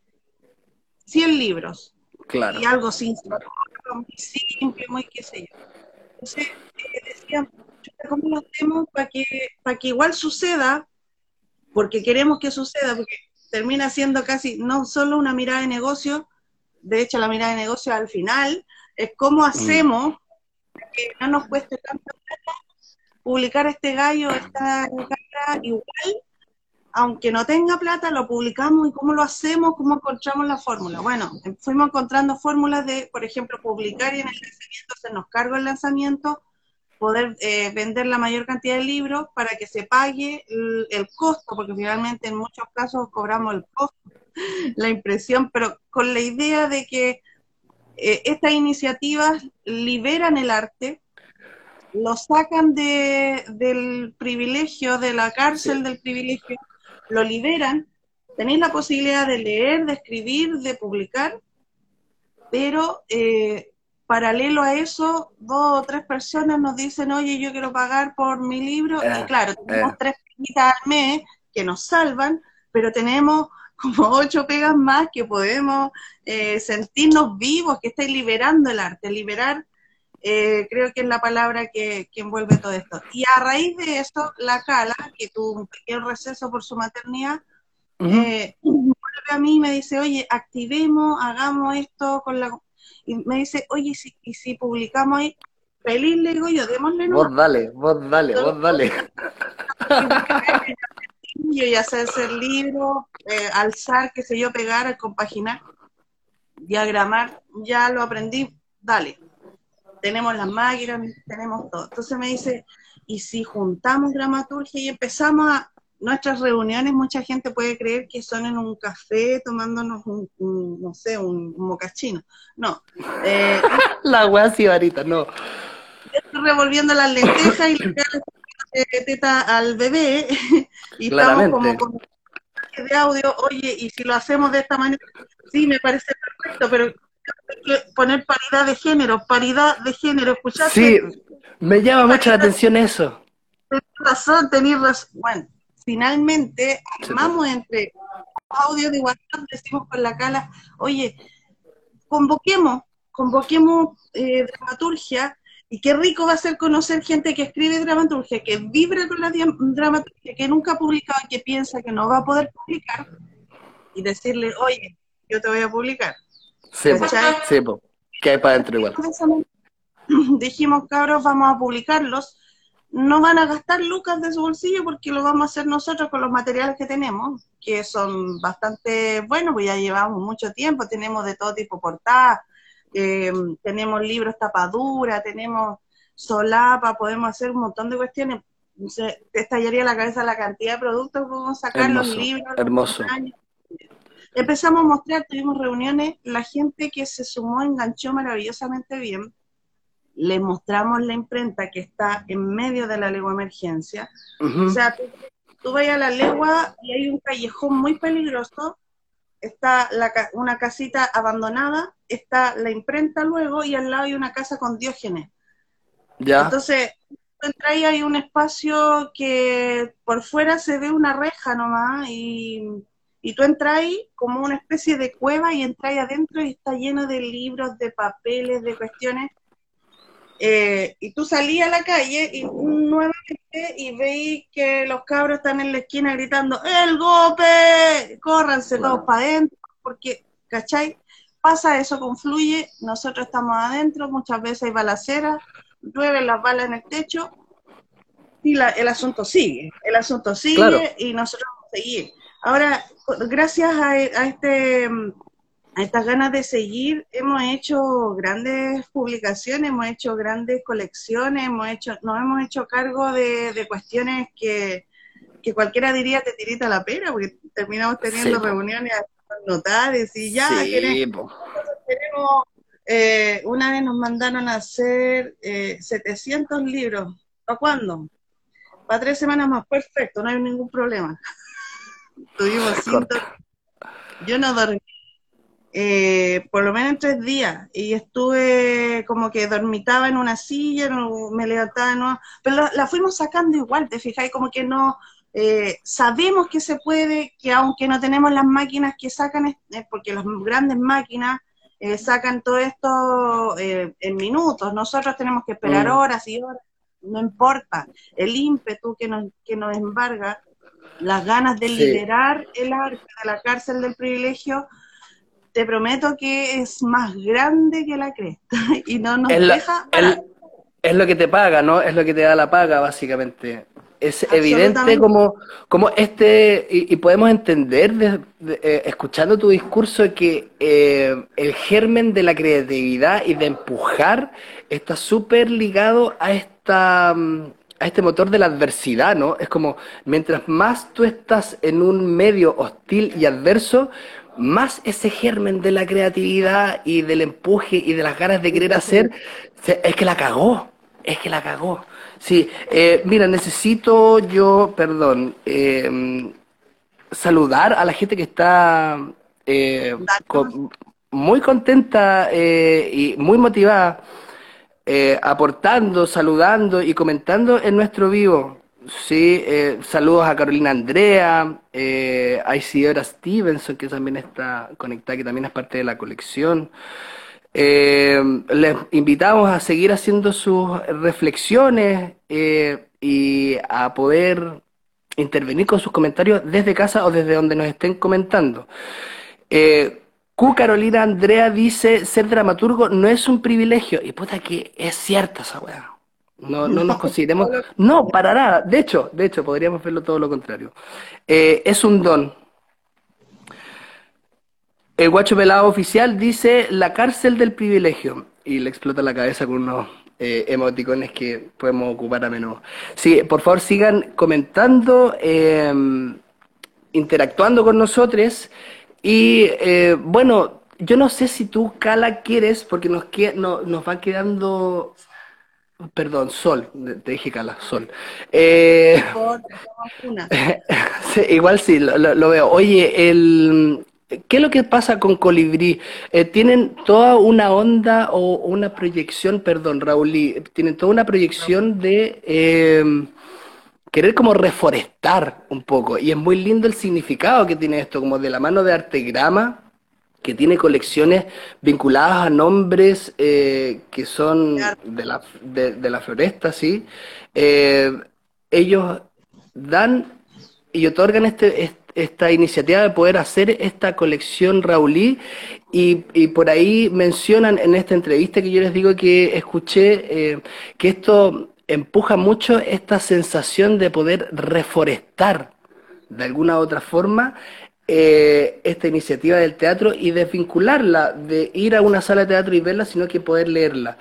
S3: 100 libros. Claro. Y algo sin muy simple, muy qué sé yo. Entonces, eh, decían, ¿cómo lo hacemos para que, para que igual suceda? Porque queremos que suceda, porque termina siendo casi no solo una mirada de negocio, de hecho la mirada de negocio al final, es cómo mm. hacemos que no nos cueste tanto publicar este gallo, esta cara igual aunque no tenga plata, lo publicamos y cómo lo hacemos, cómo encontramos la fórmula. Bueno, fuimos encontrando fórmulas de, por ejemplo, publicar y en el lanzamiento se nos carga el lanzamiento, poder eh, vender la mayor cantidad de libros para que se pague el, costo, porque finalmente en muchos casos cobramos el costo, la impresión, pero con la idea de que eh, estas iniciativas liberan el arte, lo sacan de, del privilegio, de la cárcel del privilegio, lo liberan, tenéis la posibilidad de leer, de escribir, de publicar, pero eh, paralelo a eso, dos o tres personas nos dicen, oye, yo quiero pagar por mi libro, y eh, claro, tenemos eh. tres pegas al mes que nos salvan, pero tenemos como ocho pegas más que podemos eh, sentirnos vivos, que estáis liberando el arte, liberar, creo que es la palabra que, envuelve todo esto. Y a raíz de eso, la Cala, que tuvo un pequeño receso por su maternidad, vuelve a mí y me dice, oye, activemos, hagamos esto con la y me dice, oye, ¿y si, publicamos ahí? Feliz, le digo yo, démosle.
S2: Vos dale, vos dale, vos dale.
S3: yo ya sé hacer libro, eh, alzar, qué sé yo, pegar, compaginar, diagramar, ya lo aprendí, dale. Tenemos las máquinas, tenemos todo. Entonces me dice, ¿y si juntamos dramaturgia y empezamos a, nuestras reuniones mucha gente puede creer que son en un café tomándonos un, no sé, un, mocachino. No. Eh,
S2: la wea varita, no.
S3: Estoy revolviendo las lentejas y le eh, teta al bebé y estamos como con de audio, oye, y si lo hacemos de esta manera, sí, me parece perfecto, pero poner paridad de género, paridad de género, ¿escuchaste?
S2: Sí, me llama mucho la atención eso.
S3: Tenés razón, tenés razón. Bueno, finalmente armamos entre audio de WhatsApp, decimos con la cala, oye, convoquemos, convoquemos eh, dramaturgia, y qué rico va a ser conocer gente que escribe dramaturgia, que vibra con la dramaturgia, que nunca ha publicado y que piensa que no va a poder publicar, y decirle, oye, yo te voy a publicar.
S2: Sí, sí que hay para adentro igual.
S3: Dijimos, cabros, vamos a publicarlos no van a gastar lucas de su bolsillo porque lo vamos a hacer nosotros con los materiales que tenemos, que son bastante buenos, pues ya llevamos mucho tiempo, tenemos de todo tipo portadas, eh, tenemos libros tapadura, tenemos solapa, podemos hacer un montón de cuestiones. Se, te estallaría la cabeza la cantidad de productos que podemos sacar, los libros.
S2: Hermoso.
S3: Empezamos a mostrar, tuvimos reuniones, la gente que se sumó enganchó maravillosamente bien le mostramos la imprenta que está en medio de la legua emergencia. O sea, tú, vas a la legua y hay un callejón muy peligroso, está una casita abandonada, está la imprenta luego y al lado hay una casa con diógenes.
S2: Ya.
S3: Entonces, tú entras y hay un espacio que por fuera se ve una reja nomás y, y tú entras ahí como una especie de cueva y entras adentro y está lleno de libros, de papeles, de cuestiones eh, y tú salías a la calle y nuevamente y veis que los cabros están en la esquina gritando, ¡El golpe! Córranse todos para adentro, porque, ¿cachai? Pasa eso, confluye, nosotros estamos adentro, muchas veces hay balaceras, llueven las balas en el techo y la, el asunto sigue, el asunto sigue y nosotros vamos a seguir. Ahora, gracias a, a este a estas ganas de seguir, hemos hecho grandes publicaciones, hemos hecho grandes colecciones, hemos hecho, nos hemos hecho cargo de, cuestiones que, cualquiera diría te tirita la pena, porque terminamos teniendo reuniones con notarios y ya. tenemos, eh, una vez nos mandaron a hacer 700 eh, libros. ¿Para cuándo? Para tres semanas más, perfecto, no hay ningún problema. Tuvimos Yo no dormí eh, por lo menos en tres días y estuve como que dormitaba en una silla, me levantaba, no, pero la, fuimos sacando igual, te fijáis, como que no, eh, sabemos que se puede, que aunque no tenemos las máquinas que sacan, porque las grandes máquinas eh, sacan todo esto en minutos, nosotros tenemos que esperar mm. horas y horas, no importa, el ímpetu que nos, que nos embarga, las ganas de liberar el arte de la cárcel del privilegio, te prometo que es más grande que la cresta y no nos deja...
S2: es lo que te paga, ¿no? Es lo que te da la paga, básicamente. es evidente como, como este, y, podemos entender eh, escuchando tu discurso que eh, el germen de la creatividad y de empujar está súper ligado a esta a este motor de la adversidad, ¿no? Es como mientras más tú estás en un medio hostil y adverso, más ese germen de la creatividad y del empuje y de las ganas de querer hacer, es que la cagó, es que la cagó. Sí, eh, mira, necesito yo, perdón, eh, saludar a la gente que está eh, muy contenta y muy motivada, aportando, saludando y comentando en nuestro vivo. Sí, saludos a Carolina Andrea, a Isidora Stevenson, que también está conectada, que también es parte de la colección. Eh, les invitamos a seguir haciendo sus reflexiones eh, y a poder intervenir con sus comentarios desde casa o desde donde nos estén comentando. Eh, Q Carolina Andrea dice, ser dramaturgo no es un privilegio. Y puta que es cierta esa weá. No, no nos consideremos... No, para nada. De hecho, de hecho, podríamos verlo todo lo contrario. Eh, es un don. El guacho pelado oficial dice la cárcel del privilegio y le explota la cabeza con unos eh, emoticones que podemos ocupar a menudo. Sí, por favor sigan comentando, em, interactuando con nosotros y eh, bueno, yo no sé si tú, Cala, quieres, porque nos, no, nos va quedando... Perdón, Sol, te dije Cala, Sol. Eh, igual sí, lo, veo. Oye, el, ¿Qué es lo que pasa con Colibrí? Eh, tienen toda una onda o una proyección, perdón, Raúl, tienen toda una proyección de em, querer como reforestar un poco. Y es muy lindo el significado que tiene esto, como de la mano de Artegrama, que tiene colecciones vinculadas a nombres eh, que son de la, de, la floresta, ¿sí? Eh, ellos dan y otorgan este, este esta iniciativa de poder hacer esta colección Raulí y, y, por ahí mencionan en esta entrevista que yo les digo que escuché eh, que esto empuja mucho esta sensación de poder reforestar de alguna u otra forma eh, esta iniciativa del teatro y desvincularla de ir a una sala de teatro y verla, sino que poder leerla.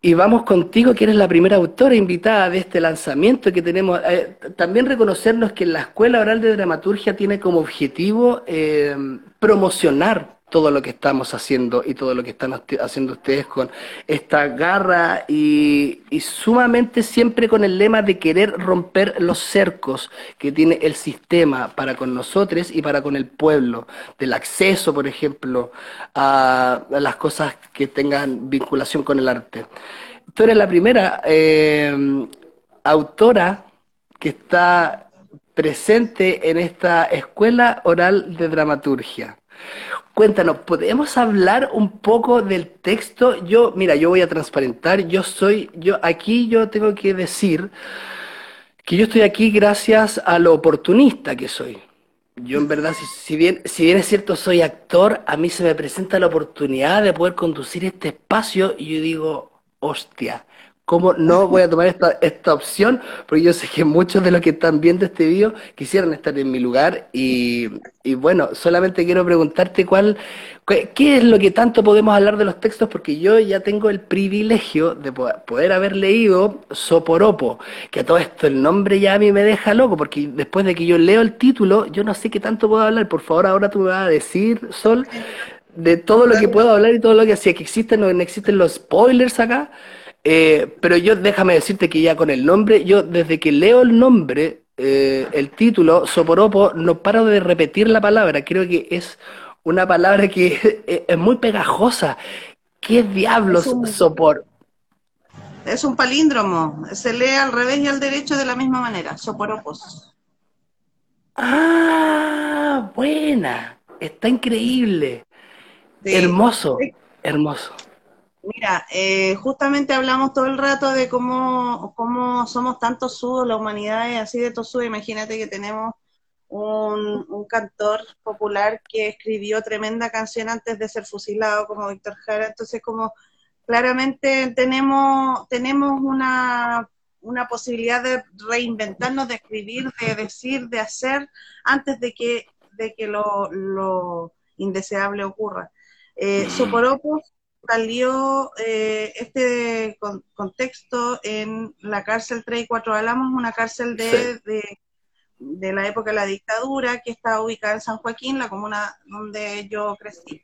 S2: Y vamos contigo, que eres la primera autora invitada de este lanzamiento que tenemos. Eh, también reconocernos que la Escuela Oral de Dramaturgia tiene como objetivo eh, promocionar todo lo que estamos haciendo y todo lo que están haciendo ustedes con esta garra y, sumamente siempre con el lema de querer romper los cercos que tiene el sistema para con nosotros y para con el pueblo, del acceso, por ejemplo, a, las cosas que tengan vinculación con el arte. Tú eres la primera eh, autora que está presente en esta escuela oral de dramaturgia. Cuéntanos, ¿podemos hablar un poco del texto? Yo, mira, yo voy a transparentar, yo soy, yo aquí yo tengo que decir que yo estoy aquí gracias a lo oportunista que soy. Yo en verdad, si, bien, si bien es cierto soy actor, a mí se me presenta la oportunidad de poder conducir este espacio y yo digo, hostia, ¿Cómo no voy a tomar esta, esta opción? Porque yo sé que muchos de los que están viendo este video quisieran estar en mi lugar y, y bueno, solamente quiero preguntarte cuál, qué es lo que tanto podemos hablar de los textos porque yo ya tengo el privilegio de poder haber leído Soporopo, que a todo esto el nombre ya a mí me deja loco porque después de que yo leo el título, yo no sé qué tanto puedo hablar. Por favor, ahora tú me vas a decir, Sol, de todo lo que puedo hablar y todo lo que, es que existen o no existen los spoilers acá. Eh, pero yo déjame decirte que ya con el nombre, yo desde que leo el nombre, eh, el título, Soporopo, no paro de repetir la palabra. Creo que es una palabra que es muy pegajosa. ¿Qué diablos sopor?
S3: Es un palíndromo. Se lee al revés y al derecho de la misma manera. Soporopos.
S2: Ah, buena. Está increíble. Hermoso, hermoso.
S3: Mira, eh, justamente hablamos todo el rato de cómo, cómo somos tantos sudos, la humanidad es así de tosuda. Imagínate que tenemos un, un, cantor popular que escribió tremenda canción antes de ser fusilado, como Víctor Jara. Entonces, como claramente tenemos, tenemos una, una posibilidad de reinventarnos, de escribir, de decir, de hacer, antes de que, de que lo, indeseable ocurra. Eh, mm. Soporopos salió eh, este contexto en la cárcel 3 y 4 Álamos, una cárcel de, de, la época de la dictadura que está ubicada en San Joaquín, la comuna donde yo crecí.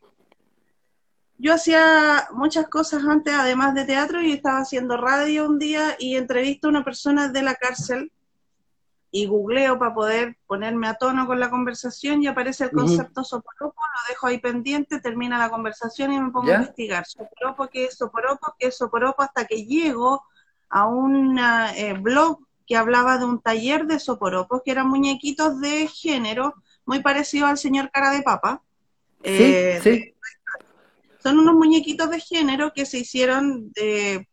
S3: Yo hacía muchas cosas antes, además de teatro, y estaba haciendo radio un día y entrevisto a una persona de la cárcel y googleo para poder ponerme a tono con la conversación y aparece el concepto soporopo, lo dejo ahí pendiente, termina la conversación y me pongo a investigar. Soporopo, ¿qué es soporopo? ¿Qué es soporopo? Hasta que llego a un eh, blog que hablaba de un taller de soporopos, que eran muñequitos de género, muy parecido al señor cara de papa.
S2: Sí, eh, sí.
S3: Son unos muñequitos de género que se hicieron de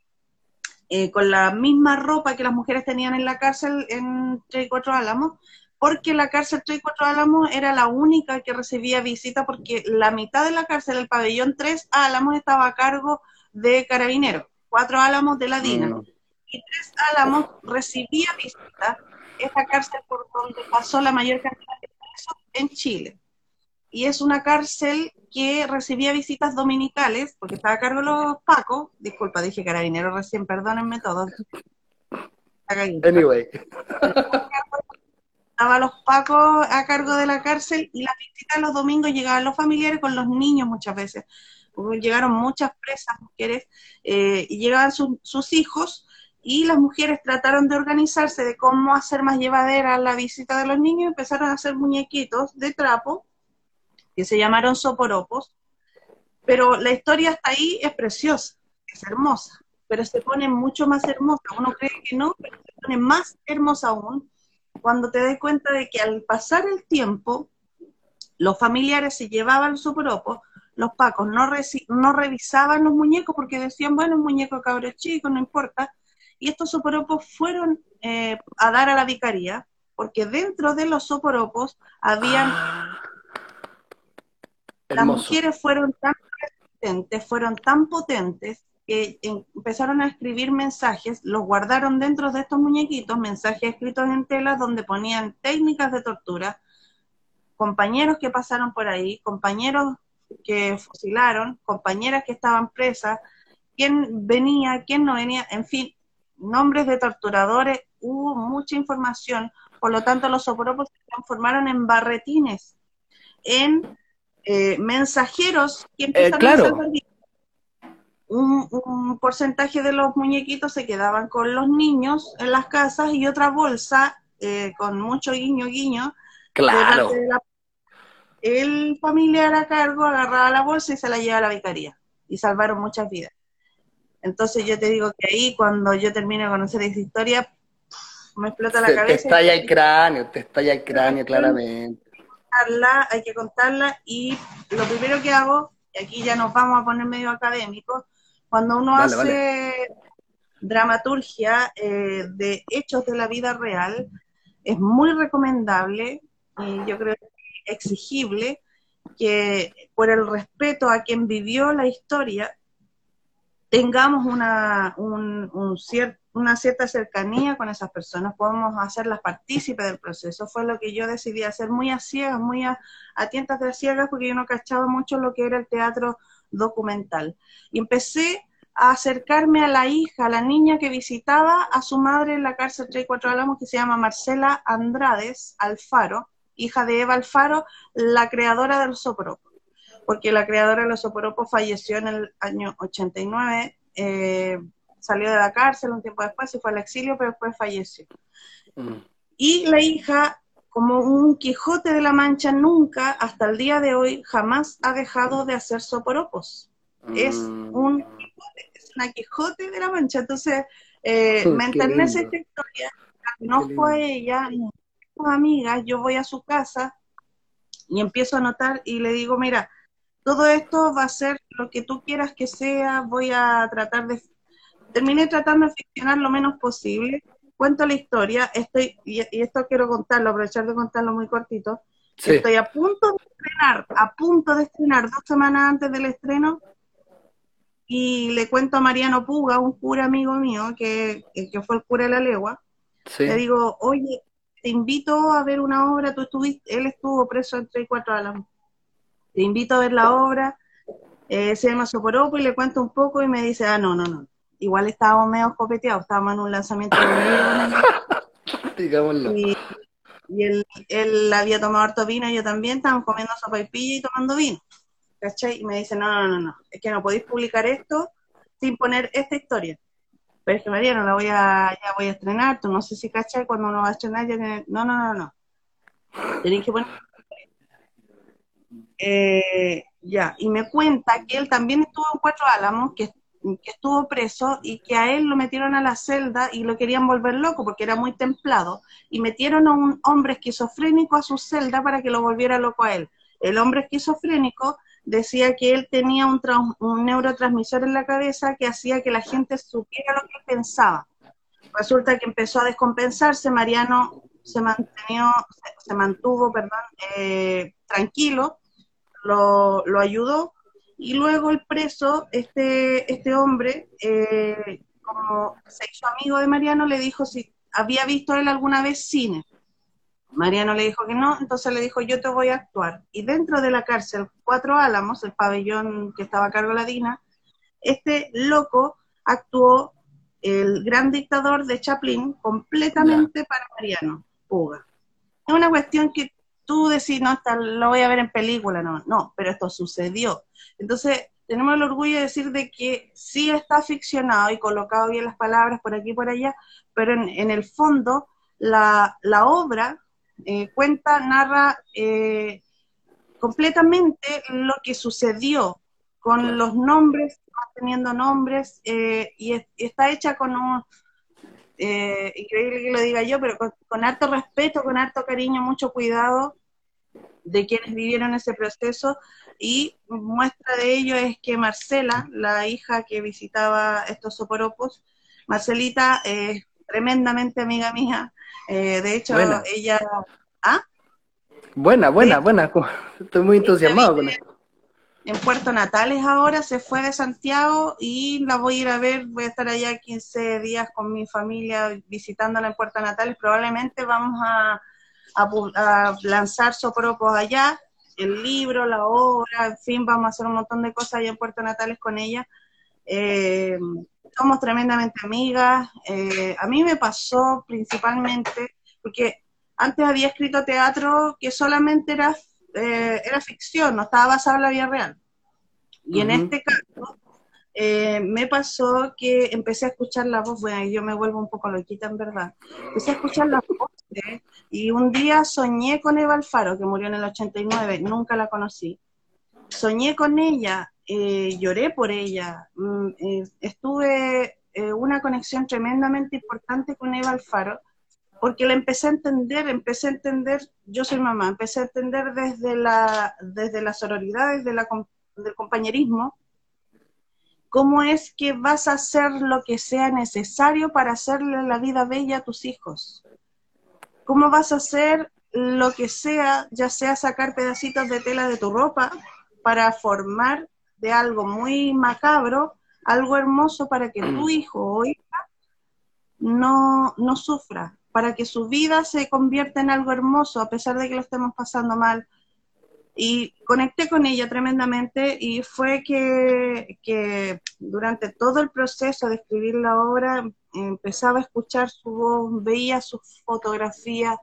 S3: eh, con la misma ropa que las mujeres tenían en la cárcel en 3 y 4 Álamos, porque la cárcel 3 y 4 Álamos era la única que recibía visita, porque la mitad de la cárcel, el pabellón 3 Álamos, estaba a cargo de carabineros, 4 Álamos de la DINA, mm. y 3 Álamos recibía visita, esta cárcel por donde pasó la mayor cantidad de presos en Chile y es una cárcel que recibía visitas dominicales, porque estaba a cargo de los pacos, disculpa, dije carabineros recién, perdónenme todos.
S2: Anyway.
S3: Estaba los pacos a cargo de la cárcel y las visitas los domingos llegaban los familiares con los niños muchas veces. Llegaron muchas presas mujeres eh, y llegaban sus hijos y las mujeres trataron de organizarse de cómo hacer más llevadera la visita de los niños y empezaron a hacer muñequitos de trapo que se llamaron soporopos, pero la historia hasta ahí es preciosa, es hermosa, pero se pone mucho más hermosa. Uno cree que no, pero se pone más hermosa aún cuando te das cuenta de que al pasar el tiempo, los familiares se llevaban los soporopos, los pacos no, revisaban los muñecos porque decían, bueno, un muñeco cabro chico, no importa, y estos soporopos fueron eh, a dar a la vicaría, porque dentro de los soporopos habían ah. Las mujeres fueron tan resistentes, fueron tan potentes, que empezaron a escribir mensajes, los guardaron dentro de estos muñequitos, mensajes escritos en tela donde ponían técnicas de tortura, compañeros que pasaron por ahí, compañeros que fusilaron, compañeras que estaban presas, quién venía, quién no venía, en fin, nombres de torturadores, hubo mucha información, por lo tanto los soporopos se transformaron en barretines, en eh, mensajeros que
S2: eh, empezaron a
S3: un, porcentaje de los muñequitos se quedaban con los niños en las casas y otra bolsa eh, con mucho guiño guiño.
S2: Claro.
S3: el familiar a cargo agarraba la bolsa y se la llevaba a la vicaría y salvaron muchas vidas. Entonces yo te digo que ahí cuando yo termino de conocer esa historia, me explota la cabeza.
S2: Te estalla el cráneo, te estalla el cráneo claramente
S3: hay que contarla y lo primero que hago, y aquí ya nos vamos a poner medio académicos, cuando uno hace dramaturgia eh, de hechos de la vida real, es muy recomendable y yo creo que exigible que por el respeto a quien vivió la historia tengamos una, un, un cierto una cierta cercanía con esas personas, podemos hacerlas partícipes del proceso. Fue lo que yo decidí hacer muy a ciegas, muy a, tientas de ciegas, porque yo no cachaba mucho lo que era el teatro documental. Y empecé a acercarme a la hija, a la niña que visitaba a su madre en la cárcel 3 y 4 Álamos, que se llama Marcela Andrades Alfaro, hija de Eva Alfaro, la creadora del Soporopo, porque la creadora de los Soporopos falleció en el año 89. Eh, salió de la cárcel un tiempo después, se fue al exilio, pero después falleció. Mm. Y la hija, como un Quijote de la Mancha, nunca, hasta el día de hoy, jamás ha dejado de hacer soporopos. Es mm. un Quijote, es una Quijote de la Mancha. Entonces, eh, me enternece esta historia, no fue ella, amigas, yo voy a su casa y empiezo a notar y le digo, mira, todo esto va a ser lo que tú quieras que sea, voy a tratar de terminé tratando de ficcionar lo menos posible. Cuento la historia, estoy, y, esto quiero contarlo, aprovechar de contarlo muy cortito. Estoy a punto de estrenar, a punto de estrenar dos semanas antes del estreno, y le cuento a Mariano Puga, un cura amigo mío, que, que fue el cura de la legua, le digo, oye, te invito a ver una obra, tú estuviste, él estuvo preso entre cuatro álamos, te invito a ver la obra, eh, se llama Soporopo y le cuento un poco y me dice, ah, no, no, no, igual estábamos medio copeteados, estábamos en un lanzamiento de Digámoslo. Y, y él, él, había tomado harto vino, y yo también, estábamos comiendo sopa y pilla y tomando vino. ¿Cachai? Y me dice, no, no, no, no, es que no podéis publicar esto sin poner esta historia. Pero es que María, no la voy a, ya voy a estrenar, tú no sé si cachai, cuando uno va a estrenar, ya tiene, no, no, no, no. Tenéis que poner eh, ya, y me cuenta que él también estuvo en Cuatro Álamos, que que estuvo preso y que a él lo metieron a la celda y lo querían volver loco porque era muy templado y metieron a un hombre esquizofrénico a su celda para que lo volviera loco a él. El hombre esquizofrénico decía que él tenía un, un neurotransmisor en la cabeza que hacía que la gente supiera lo que pensaba. Resulta que empezó a descompensarse, Mariano se, mantenió, se, mantuvo perdón, eh, tranquilo, lo, lo ayudó y luego el preso, este, este hombre, eh, como se hizo amigo de Mariano, le dijo si había visto él alguna vez cine. Mariano le dijo que no, entonces le dijo yo te voy a actuar. Y dentro de la cárcel Cuatro Álamos, el pabellón que estaba a cargo de la DINA, este loco actuó el gran dictador de Chaplin completamente para Mariano Puga. Es una cuestión que tú decís, no, lo voy a ver en película, no, no, pero esto sucedió. Entonces, tenemos el orgullo de decir de que sí está ficcionado y colocado bien las palabras por aquí y por allá, pero en, el fondo la, obra eh, cuenta, narra eh, completamente lo que sucedió con los nombres, teniendo nombres, eh, y, está hecha con un, increíble que lo diga yo, pero con, con, harto respeto, con harto cariño, mucho cuidado, de quienes vivieron ese proceso y muestra de ello es que Marcela, la hija que visitaba estos soporopos, Marcelita es tremendamente amiga mía, eh, de hecho ella... ¿Ah?
S2: Buena, buena, buena, estoy muy entusiasmado con esto.
S3: En Puerto Natales ahora se fue de Santiago y la voy a ir a ver, voy a estar allá 15 días con mi familia visitándola en Puerto Natales, probablemente vamos a a, lanzar Sopropos allá, el libro, la obra, en fin, vamos a hacer un montón de cosas allá en Puerto Natales con ella. Eh, somos tremendamente amigas. Eh, a mí me pasó principalmente, porque antes había escrito teatro que solamente era, eh, era ficción, no estaba basado en la vida real. Y en este caso, me pasó que empecé a escuchar la voz, bueno, yo me vuelvo un poco loquita en verdad, empecé a escuchar la voz y un día soñé con Eva Alfaro, que murió en el 89, nunca la conocí. Soñé con ella, eh, lloré por ella, mm, eh, estuve eh, una conexión tremendamente importante con Eva Alfaro, porque la empecé a entender, empecé a entender, yo soy mamá, empecé a entender desde la, desde la desde del compañerismo, cómo es que vas a hacer lo que sea necesario para hacerle la vida bella a tus hijos ¿Cómo vas a hacer lo que sea, ya sea sacar pedacitos de tela de tu ropa para formar de algo muy macabro algo hermoso para que tu mm. hijo o hija no, no sufra, para que su vida se convierta en algo hermoso a pesar de que lo estemos pasando mal? Y conecté con ella tremendamente y fue que, que, durante todo el proceso de escribir la obra empezaba a escuchar su voz, veía sus fotografías,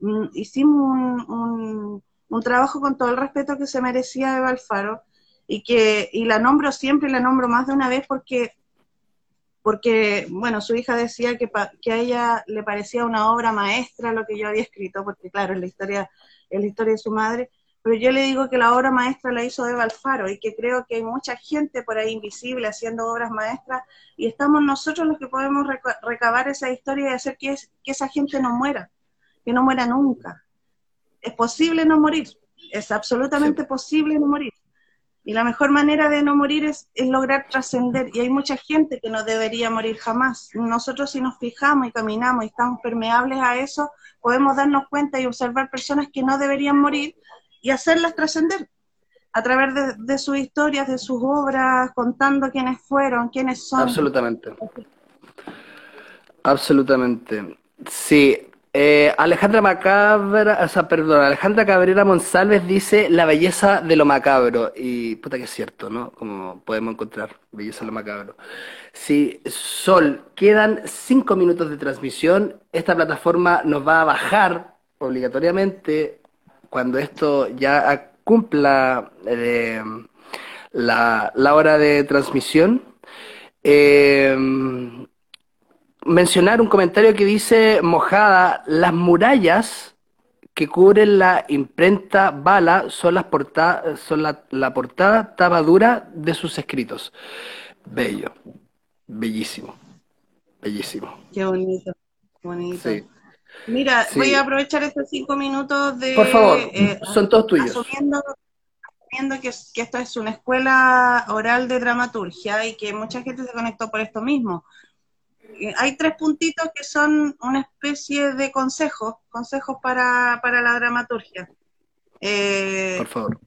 S3: mm, hicimos un, un, trabajo con todo el respeto que se merecía de Alfaro y que y la nombro siempre la nombro más de una vez porque porque bueno su hija decía que, que a ella le parecía una obra maestra lo que yo había escrito porque claro es la historia es la historia de su madre pero yo le digo que la obra maestra la hizo Eva Alfaro y que creo que hay mucha gente por ahí invisible haciendo obras maestras y estamos nosotros los que podemos recabar esa historia y hacer que, que esa gente no muera, que no muera nunca. Es posible no morir, es absolutamente posible no morir. Y la mejor manera de no morir es, es lograr trascender. Y hay mucha gente que no debería morir jamás. Nosotros si nos fijamos y caminamos y estamos permeables a eso, podemos darnos cuenta y observar personas que no deberían morir y hacerlas trascender. a través de, sus historias, de sus obras, contando quiénes fueron, quiénes son.
S2: Absolutamente. Absolutamente. Sí. Eh, Alejandra Macabra, o sea, perdón, Alejandra Cabrera Monsalves dice la belleza de lo macabro. Y puta que es cierto, ¿no? Como podemos encontrar belleza de lo macabro. Sí, Sol, quedan cinco minutos de transmisión. Esta plataforma nos va a bajar obligatoriamente cuando esto ya cumpla eh, la, hora de transmisión. Eh, mencionar un comentario que dice Mojada, las murallas que cubren la imprenta bala son, las son la, la portada tabadura de sus escritos. Bello, bellísimo, bellísimo.
S3: Qué bonito, bonito. Mira, voy a aprovechar estos cinco minutos de...
S2: Por favor, eh, son todos tuyos.
S3: Asumiendo, que, que esto es una escuela oral de dramaturgia y que mucha gente se conectó por esto mismo. Hay tres puntitos que son una especie de consejos, consejos para, para la dramaturgia.
S2: Eh, por favor.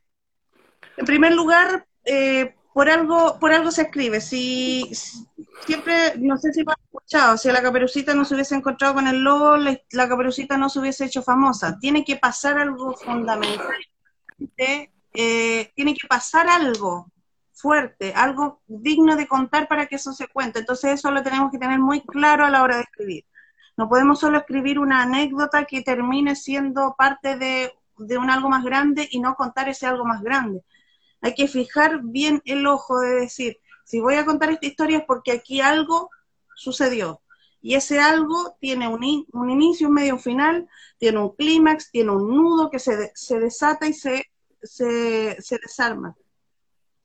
S3: En primer lugar, eh, por algo, por algo se escribe. Si, siempre, no sé si lo han escuchado, si la caperucita no se hubiese encontrado con el lobo, la, caperucita no se hubiese hecho famosa. Tiene que pasar algo fundamental. Eh, tiene que pasar algo fuerte, algo digno de contar para que eso se cuente. Entonces eso lo tenemos que tener muy claro a la hora de escribir. No podemos solo escribir una anécdota que termine siendo parte de, de un algo más grande y no contar ese algo más grande hay que fijar bien el ojo de decir, si voy a contar esta historia es porque aquí algo sucedió. Y ese algo tiene un, un inicio, un medio, un final, tiene un clímax, tiene un nudo que se, se desata y se, se, se, desarma.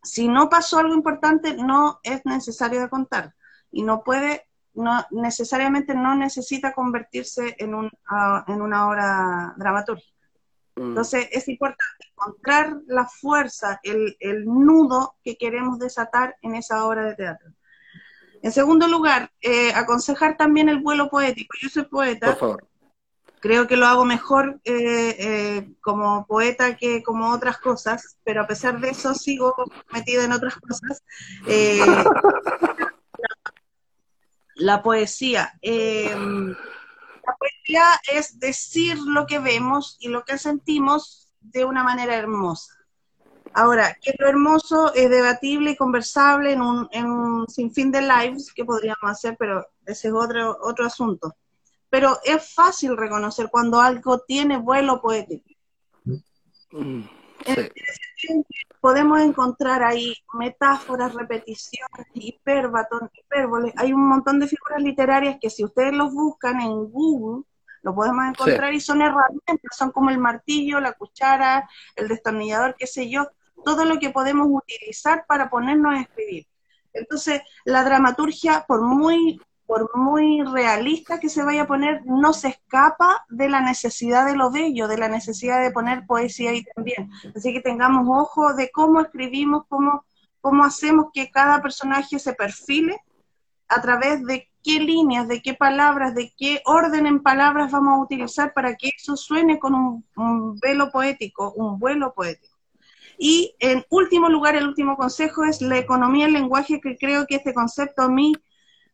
S3: Si no pasó algo importante, no es necesario de contar. Y no puede, no, necesariamente no necesita convertirse en, un, uh, en una obra dramatúrgica. Mm. Entonces es importante encontrar la fuerza, el, nudo que queremos desatar en esa obra de teatro. En segundo lugar, eh, aconsejar también el vuelo poético. Yo soy poeta.
S2: Por favor.
S3: Creo que lo hago mejor eh, eh, como poeta que como otras cosas, pero a pesar de eso sigo metida en otras cosas. la poesía es decir lo que vemos y lo que sentimos de una manera hermosa. Ahora, que lo hermoso es debatible y conversable en un, en un sinfín de lives que podríamos hacer, pero ese es otro, otro asunto. Pero es fácil reconocer cuando algo tiene vuelo poético. Mm, podemos encontrar ahí metáforas, repeticiones, hiperbatón, hipérboles. Hay un montón de figuras literarias que si ustedes los buscan en Google, lo podemos encontrar y son herramientas, son como el martillo, la cuchara, el destornillador, qué sé yo, todo lo que podemos utilizar para ponernos a escribir. Entonces, la dramaturgia, por muy por muy realista que se vaya a poner, no se escapa de la necesidad de lo bello, de la necesidad de poner poesía ahí también. Así que tengamos ojo de cómo escribimos, cómo, cómo hacemos que cada personaje se perfile, a través de qué líneas, de qué palabras, de qué orden en palabras vamos a utilizar para que eso suene con un, un velo poético, un vuelo poético. Y en último lugar, el último consejo es la economía del lenguaje, que creo que este concepto a mí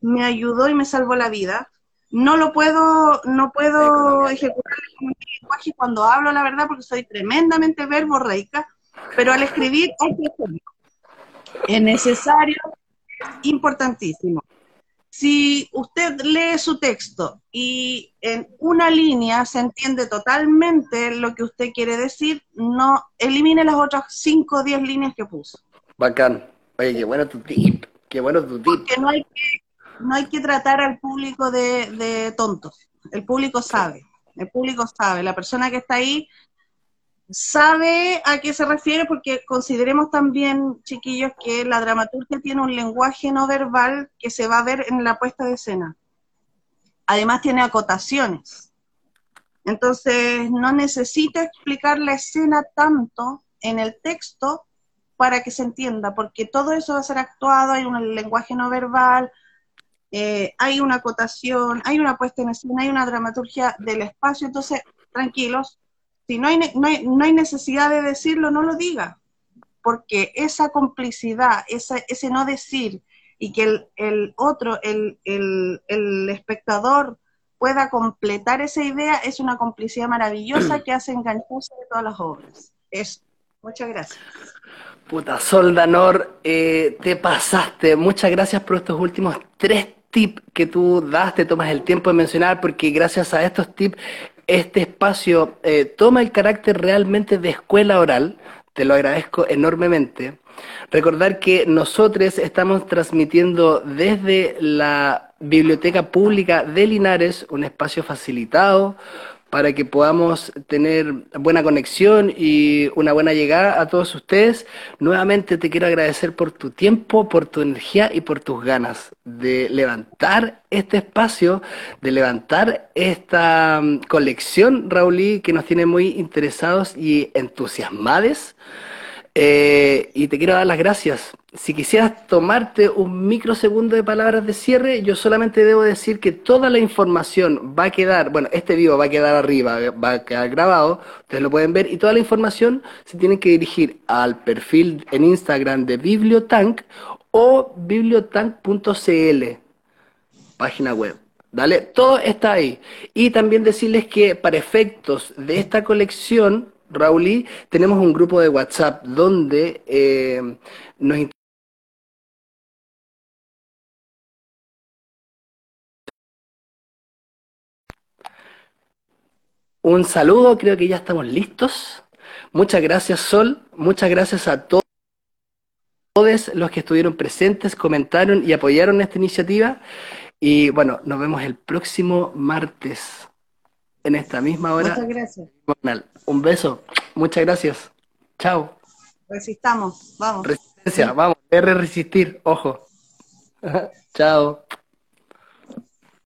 S3: me ayudó y me salvó la vida. No lo puedo, no puedo ejecutar en mi lenguaje cuando hablo la verdad porque soy tremendamente verborreica, pero al escribir Es necesario, importantísimo. Si usted lee su texto y en una línea se entiende totalmente lo que usted quiere decir, no elimine las otras 5 o 10 líneas que puso.
S2: Bacán. Oye, qué bueno tu tip. Qué bueno tu tip.
S3: Porque no hay que no hay que tratar al público de, tontos. El público sabe, el público sabe. La persona que está ahí sabe a qué se refiere porque consideremos también, chiquillos, que la dramaturgia tiene un lenguaje no verbal que se va a ver en la puesta de escena. Además tiene acotaciones. Entonces, no necesita explicar la escena tanto en el texto para que se entienda, porque todo eso va a ser actuado, hay un lenguaje no verbal, eh, hay una acotación, hay una puesta en escena, hay una dramaturgia del espacio, entonces, tranquilos, si no hay, no hay, no hay necesidad de decirlo, no lo diga. porque esa complicidad, ese no decir y que el, el otro, el, el, el espectador pueda completar esa idea, es una complicidad maravillosa que hace engancharse de todas las obras. Eso. Muchas gracias.
S2: Puta, Soldanor, eh, te pasaste. Muchas gracias por estos últimos tres tips que tú das, te tomas el tiempo de mencionar, porque gracias a estos tips, este espacio eh, toma el carácter realmente de escuela oral. Te lo agradezco enormemente. Recordar que nosotros estamos transmitiendo desde la Biblioteca Pública de Linares, un espacio facilitado para que podamos tener buena conexión y una buena llegada a todos ustedes. Nuevamente te quiero agradecer por tu tiempo, por tu energía y por tus ganas de levantar este espacio, de levantar esta mm, colección, Raúl, que nos tiene muy interesados y entusiasmados eh, y te quiero dar las gracias. Si quisieras tomarte un microsegundo de palabras de cierre, yo solamente debo decir que toda la información va a quedar, bueno, este video va a quedar arriba, va a quedar grabado, ustedes lo pueden ver, y toda la información se tiene que dirigir al perfil en Instagram de Bibliotank o bibliotank.cl, página web. ¿Vale? Todo está ahí. Y también decirles que para efectos de esta colección, Raúl, tenemos un grupo de WhatsApp donde eh, nos Un saludo, creo que ya estamos listos. Muchas gracias, Sol. Muchas gracias a todos los que estuvieron presentes, comentaron y apoyaron esta iniciativa. Y bueno, nos vemos el próximo martes en esta misma hora.
S3: Muchas gracias.
S2: Un beso. Muchas gracias. Chao.
S3: Resistamos. Vamos.
S2: Resistencia. Vamos. R resistir. Ojo. Chao.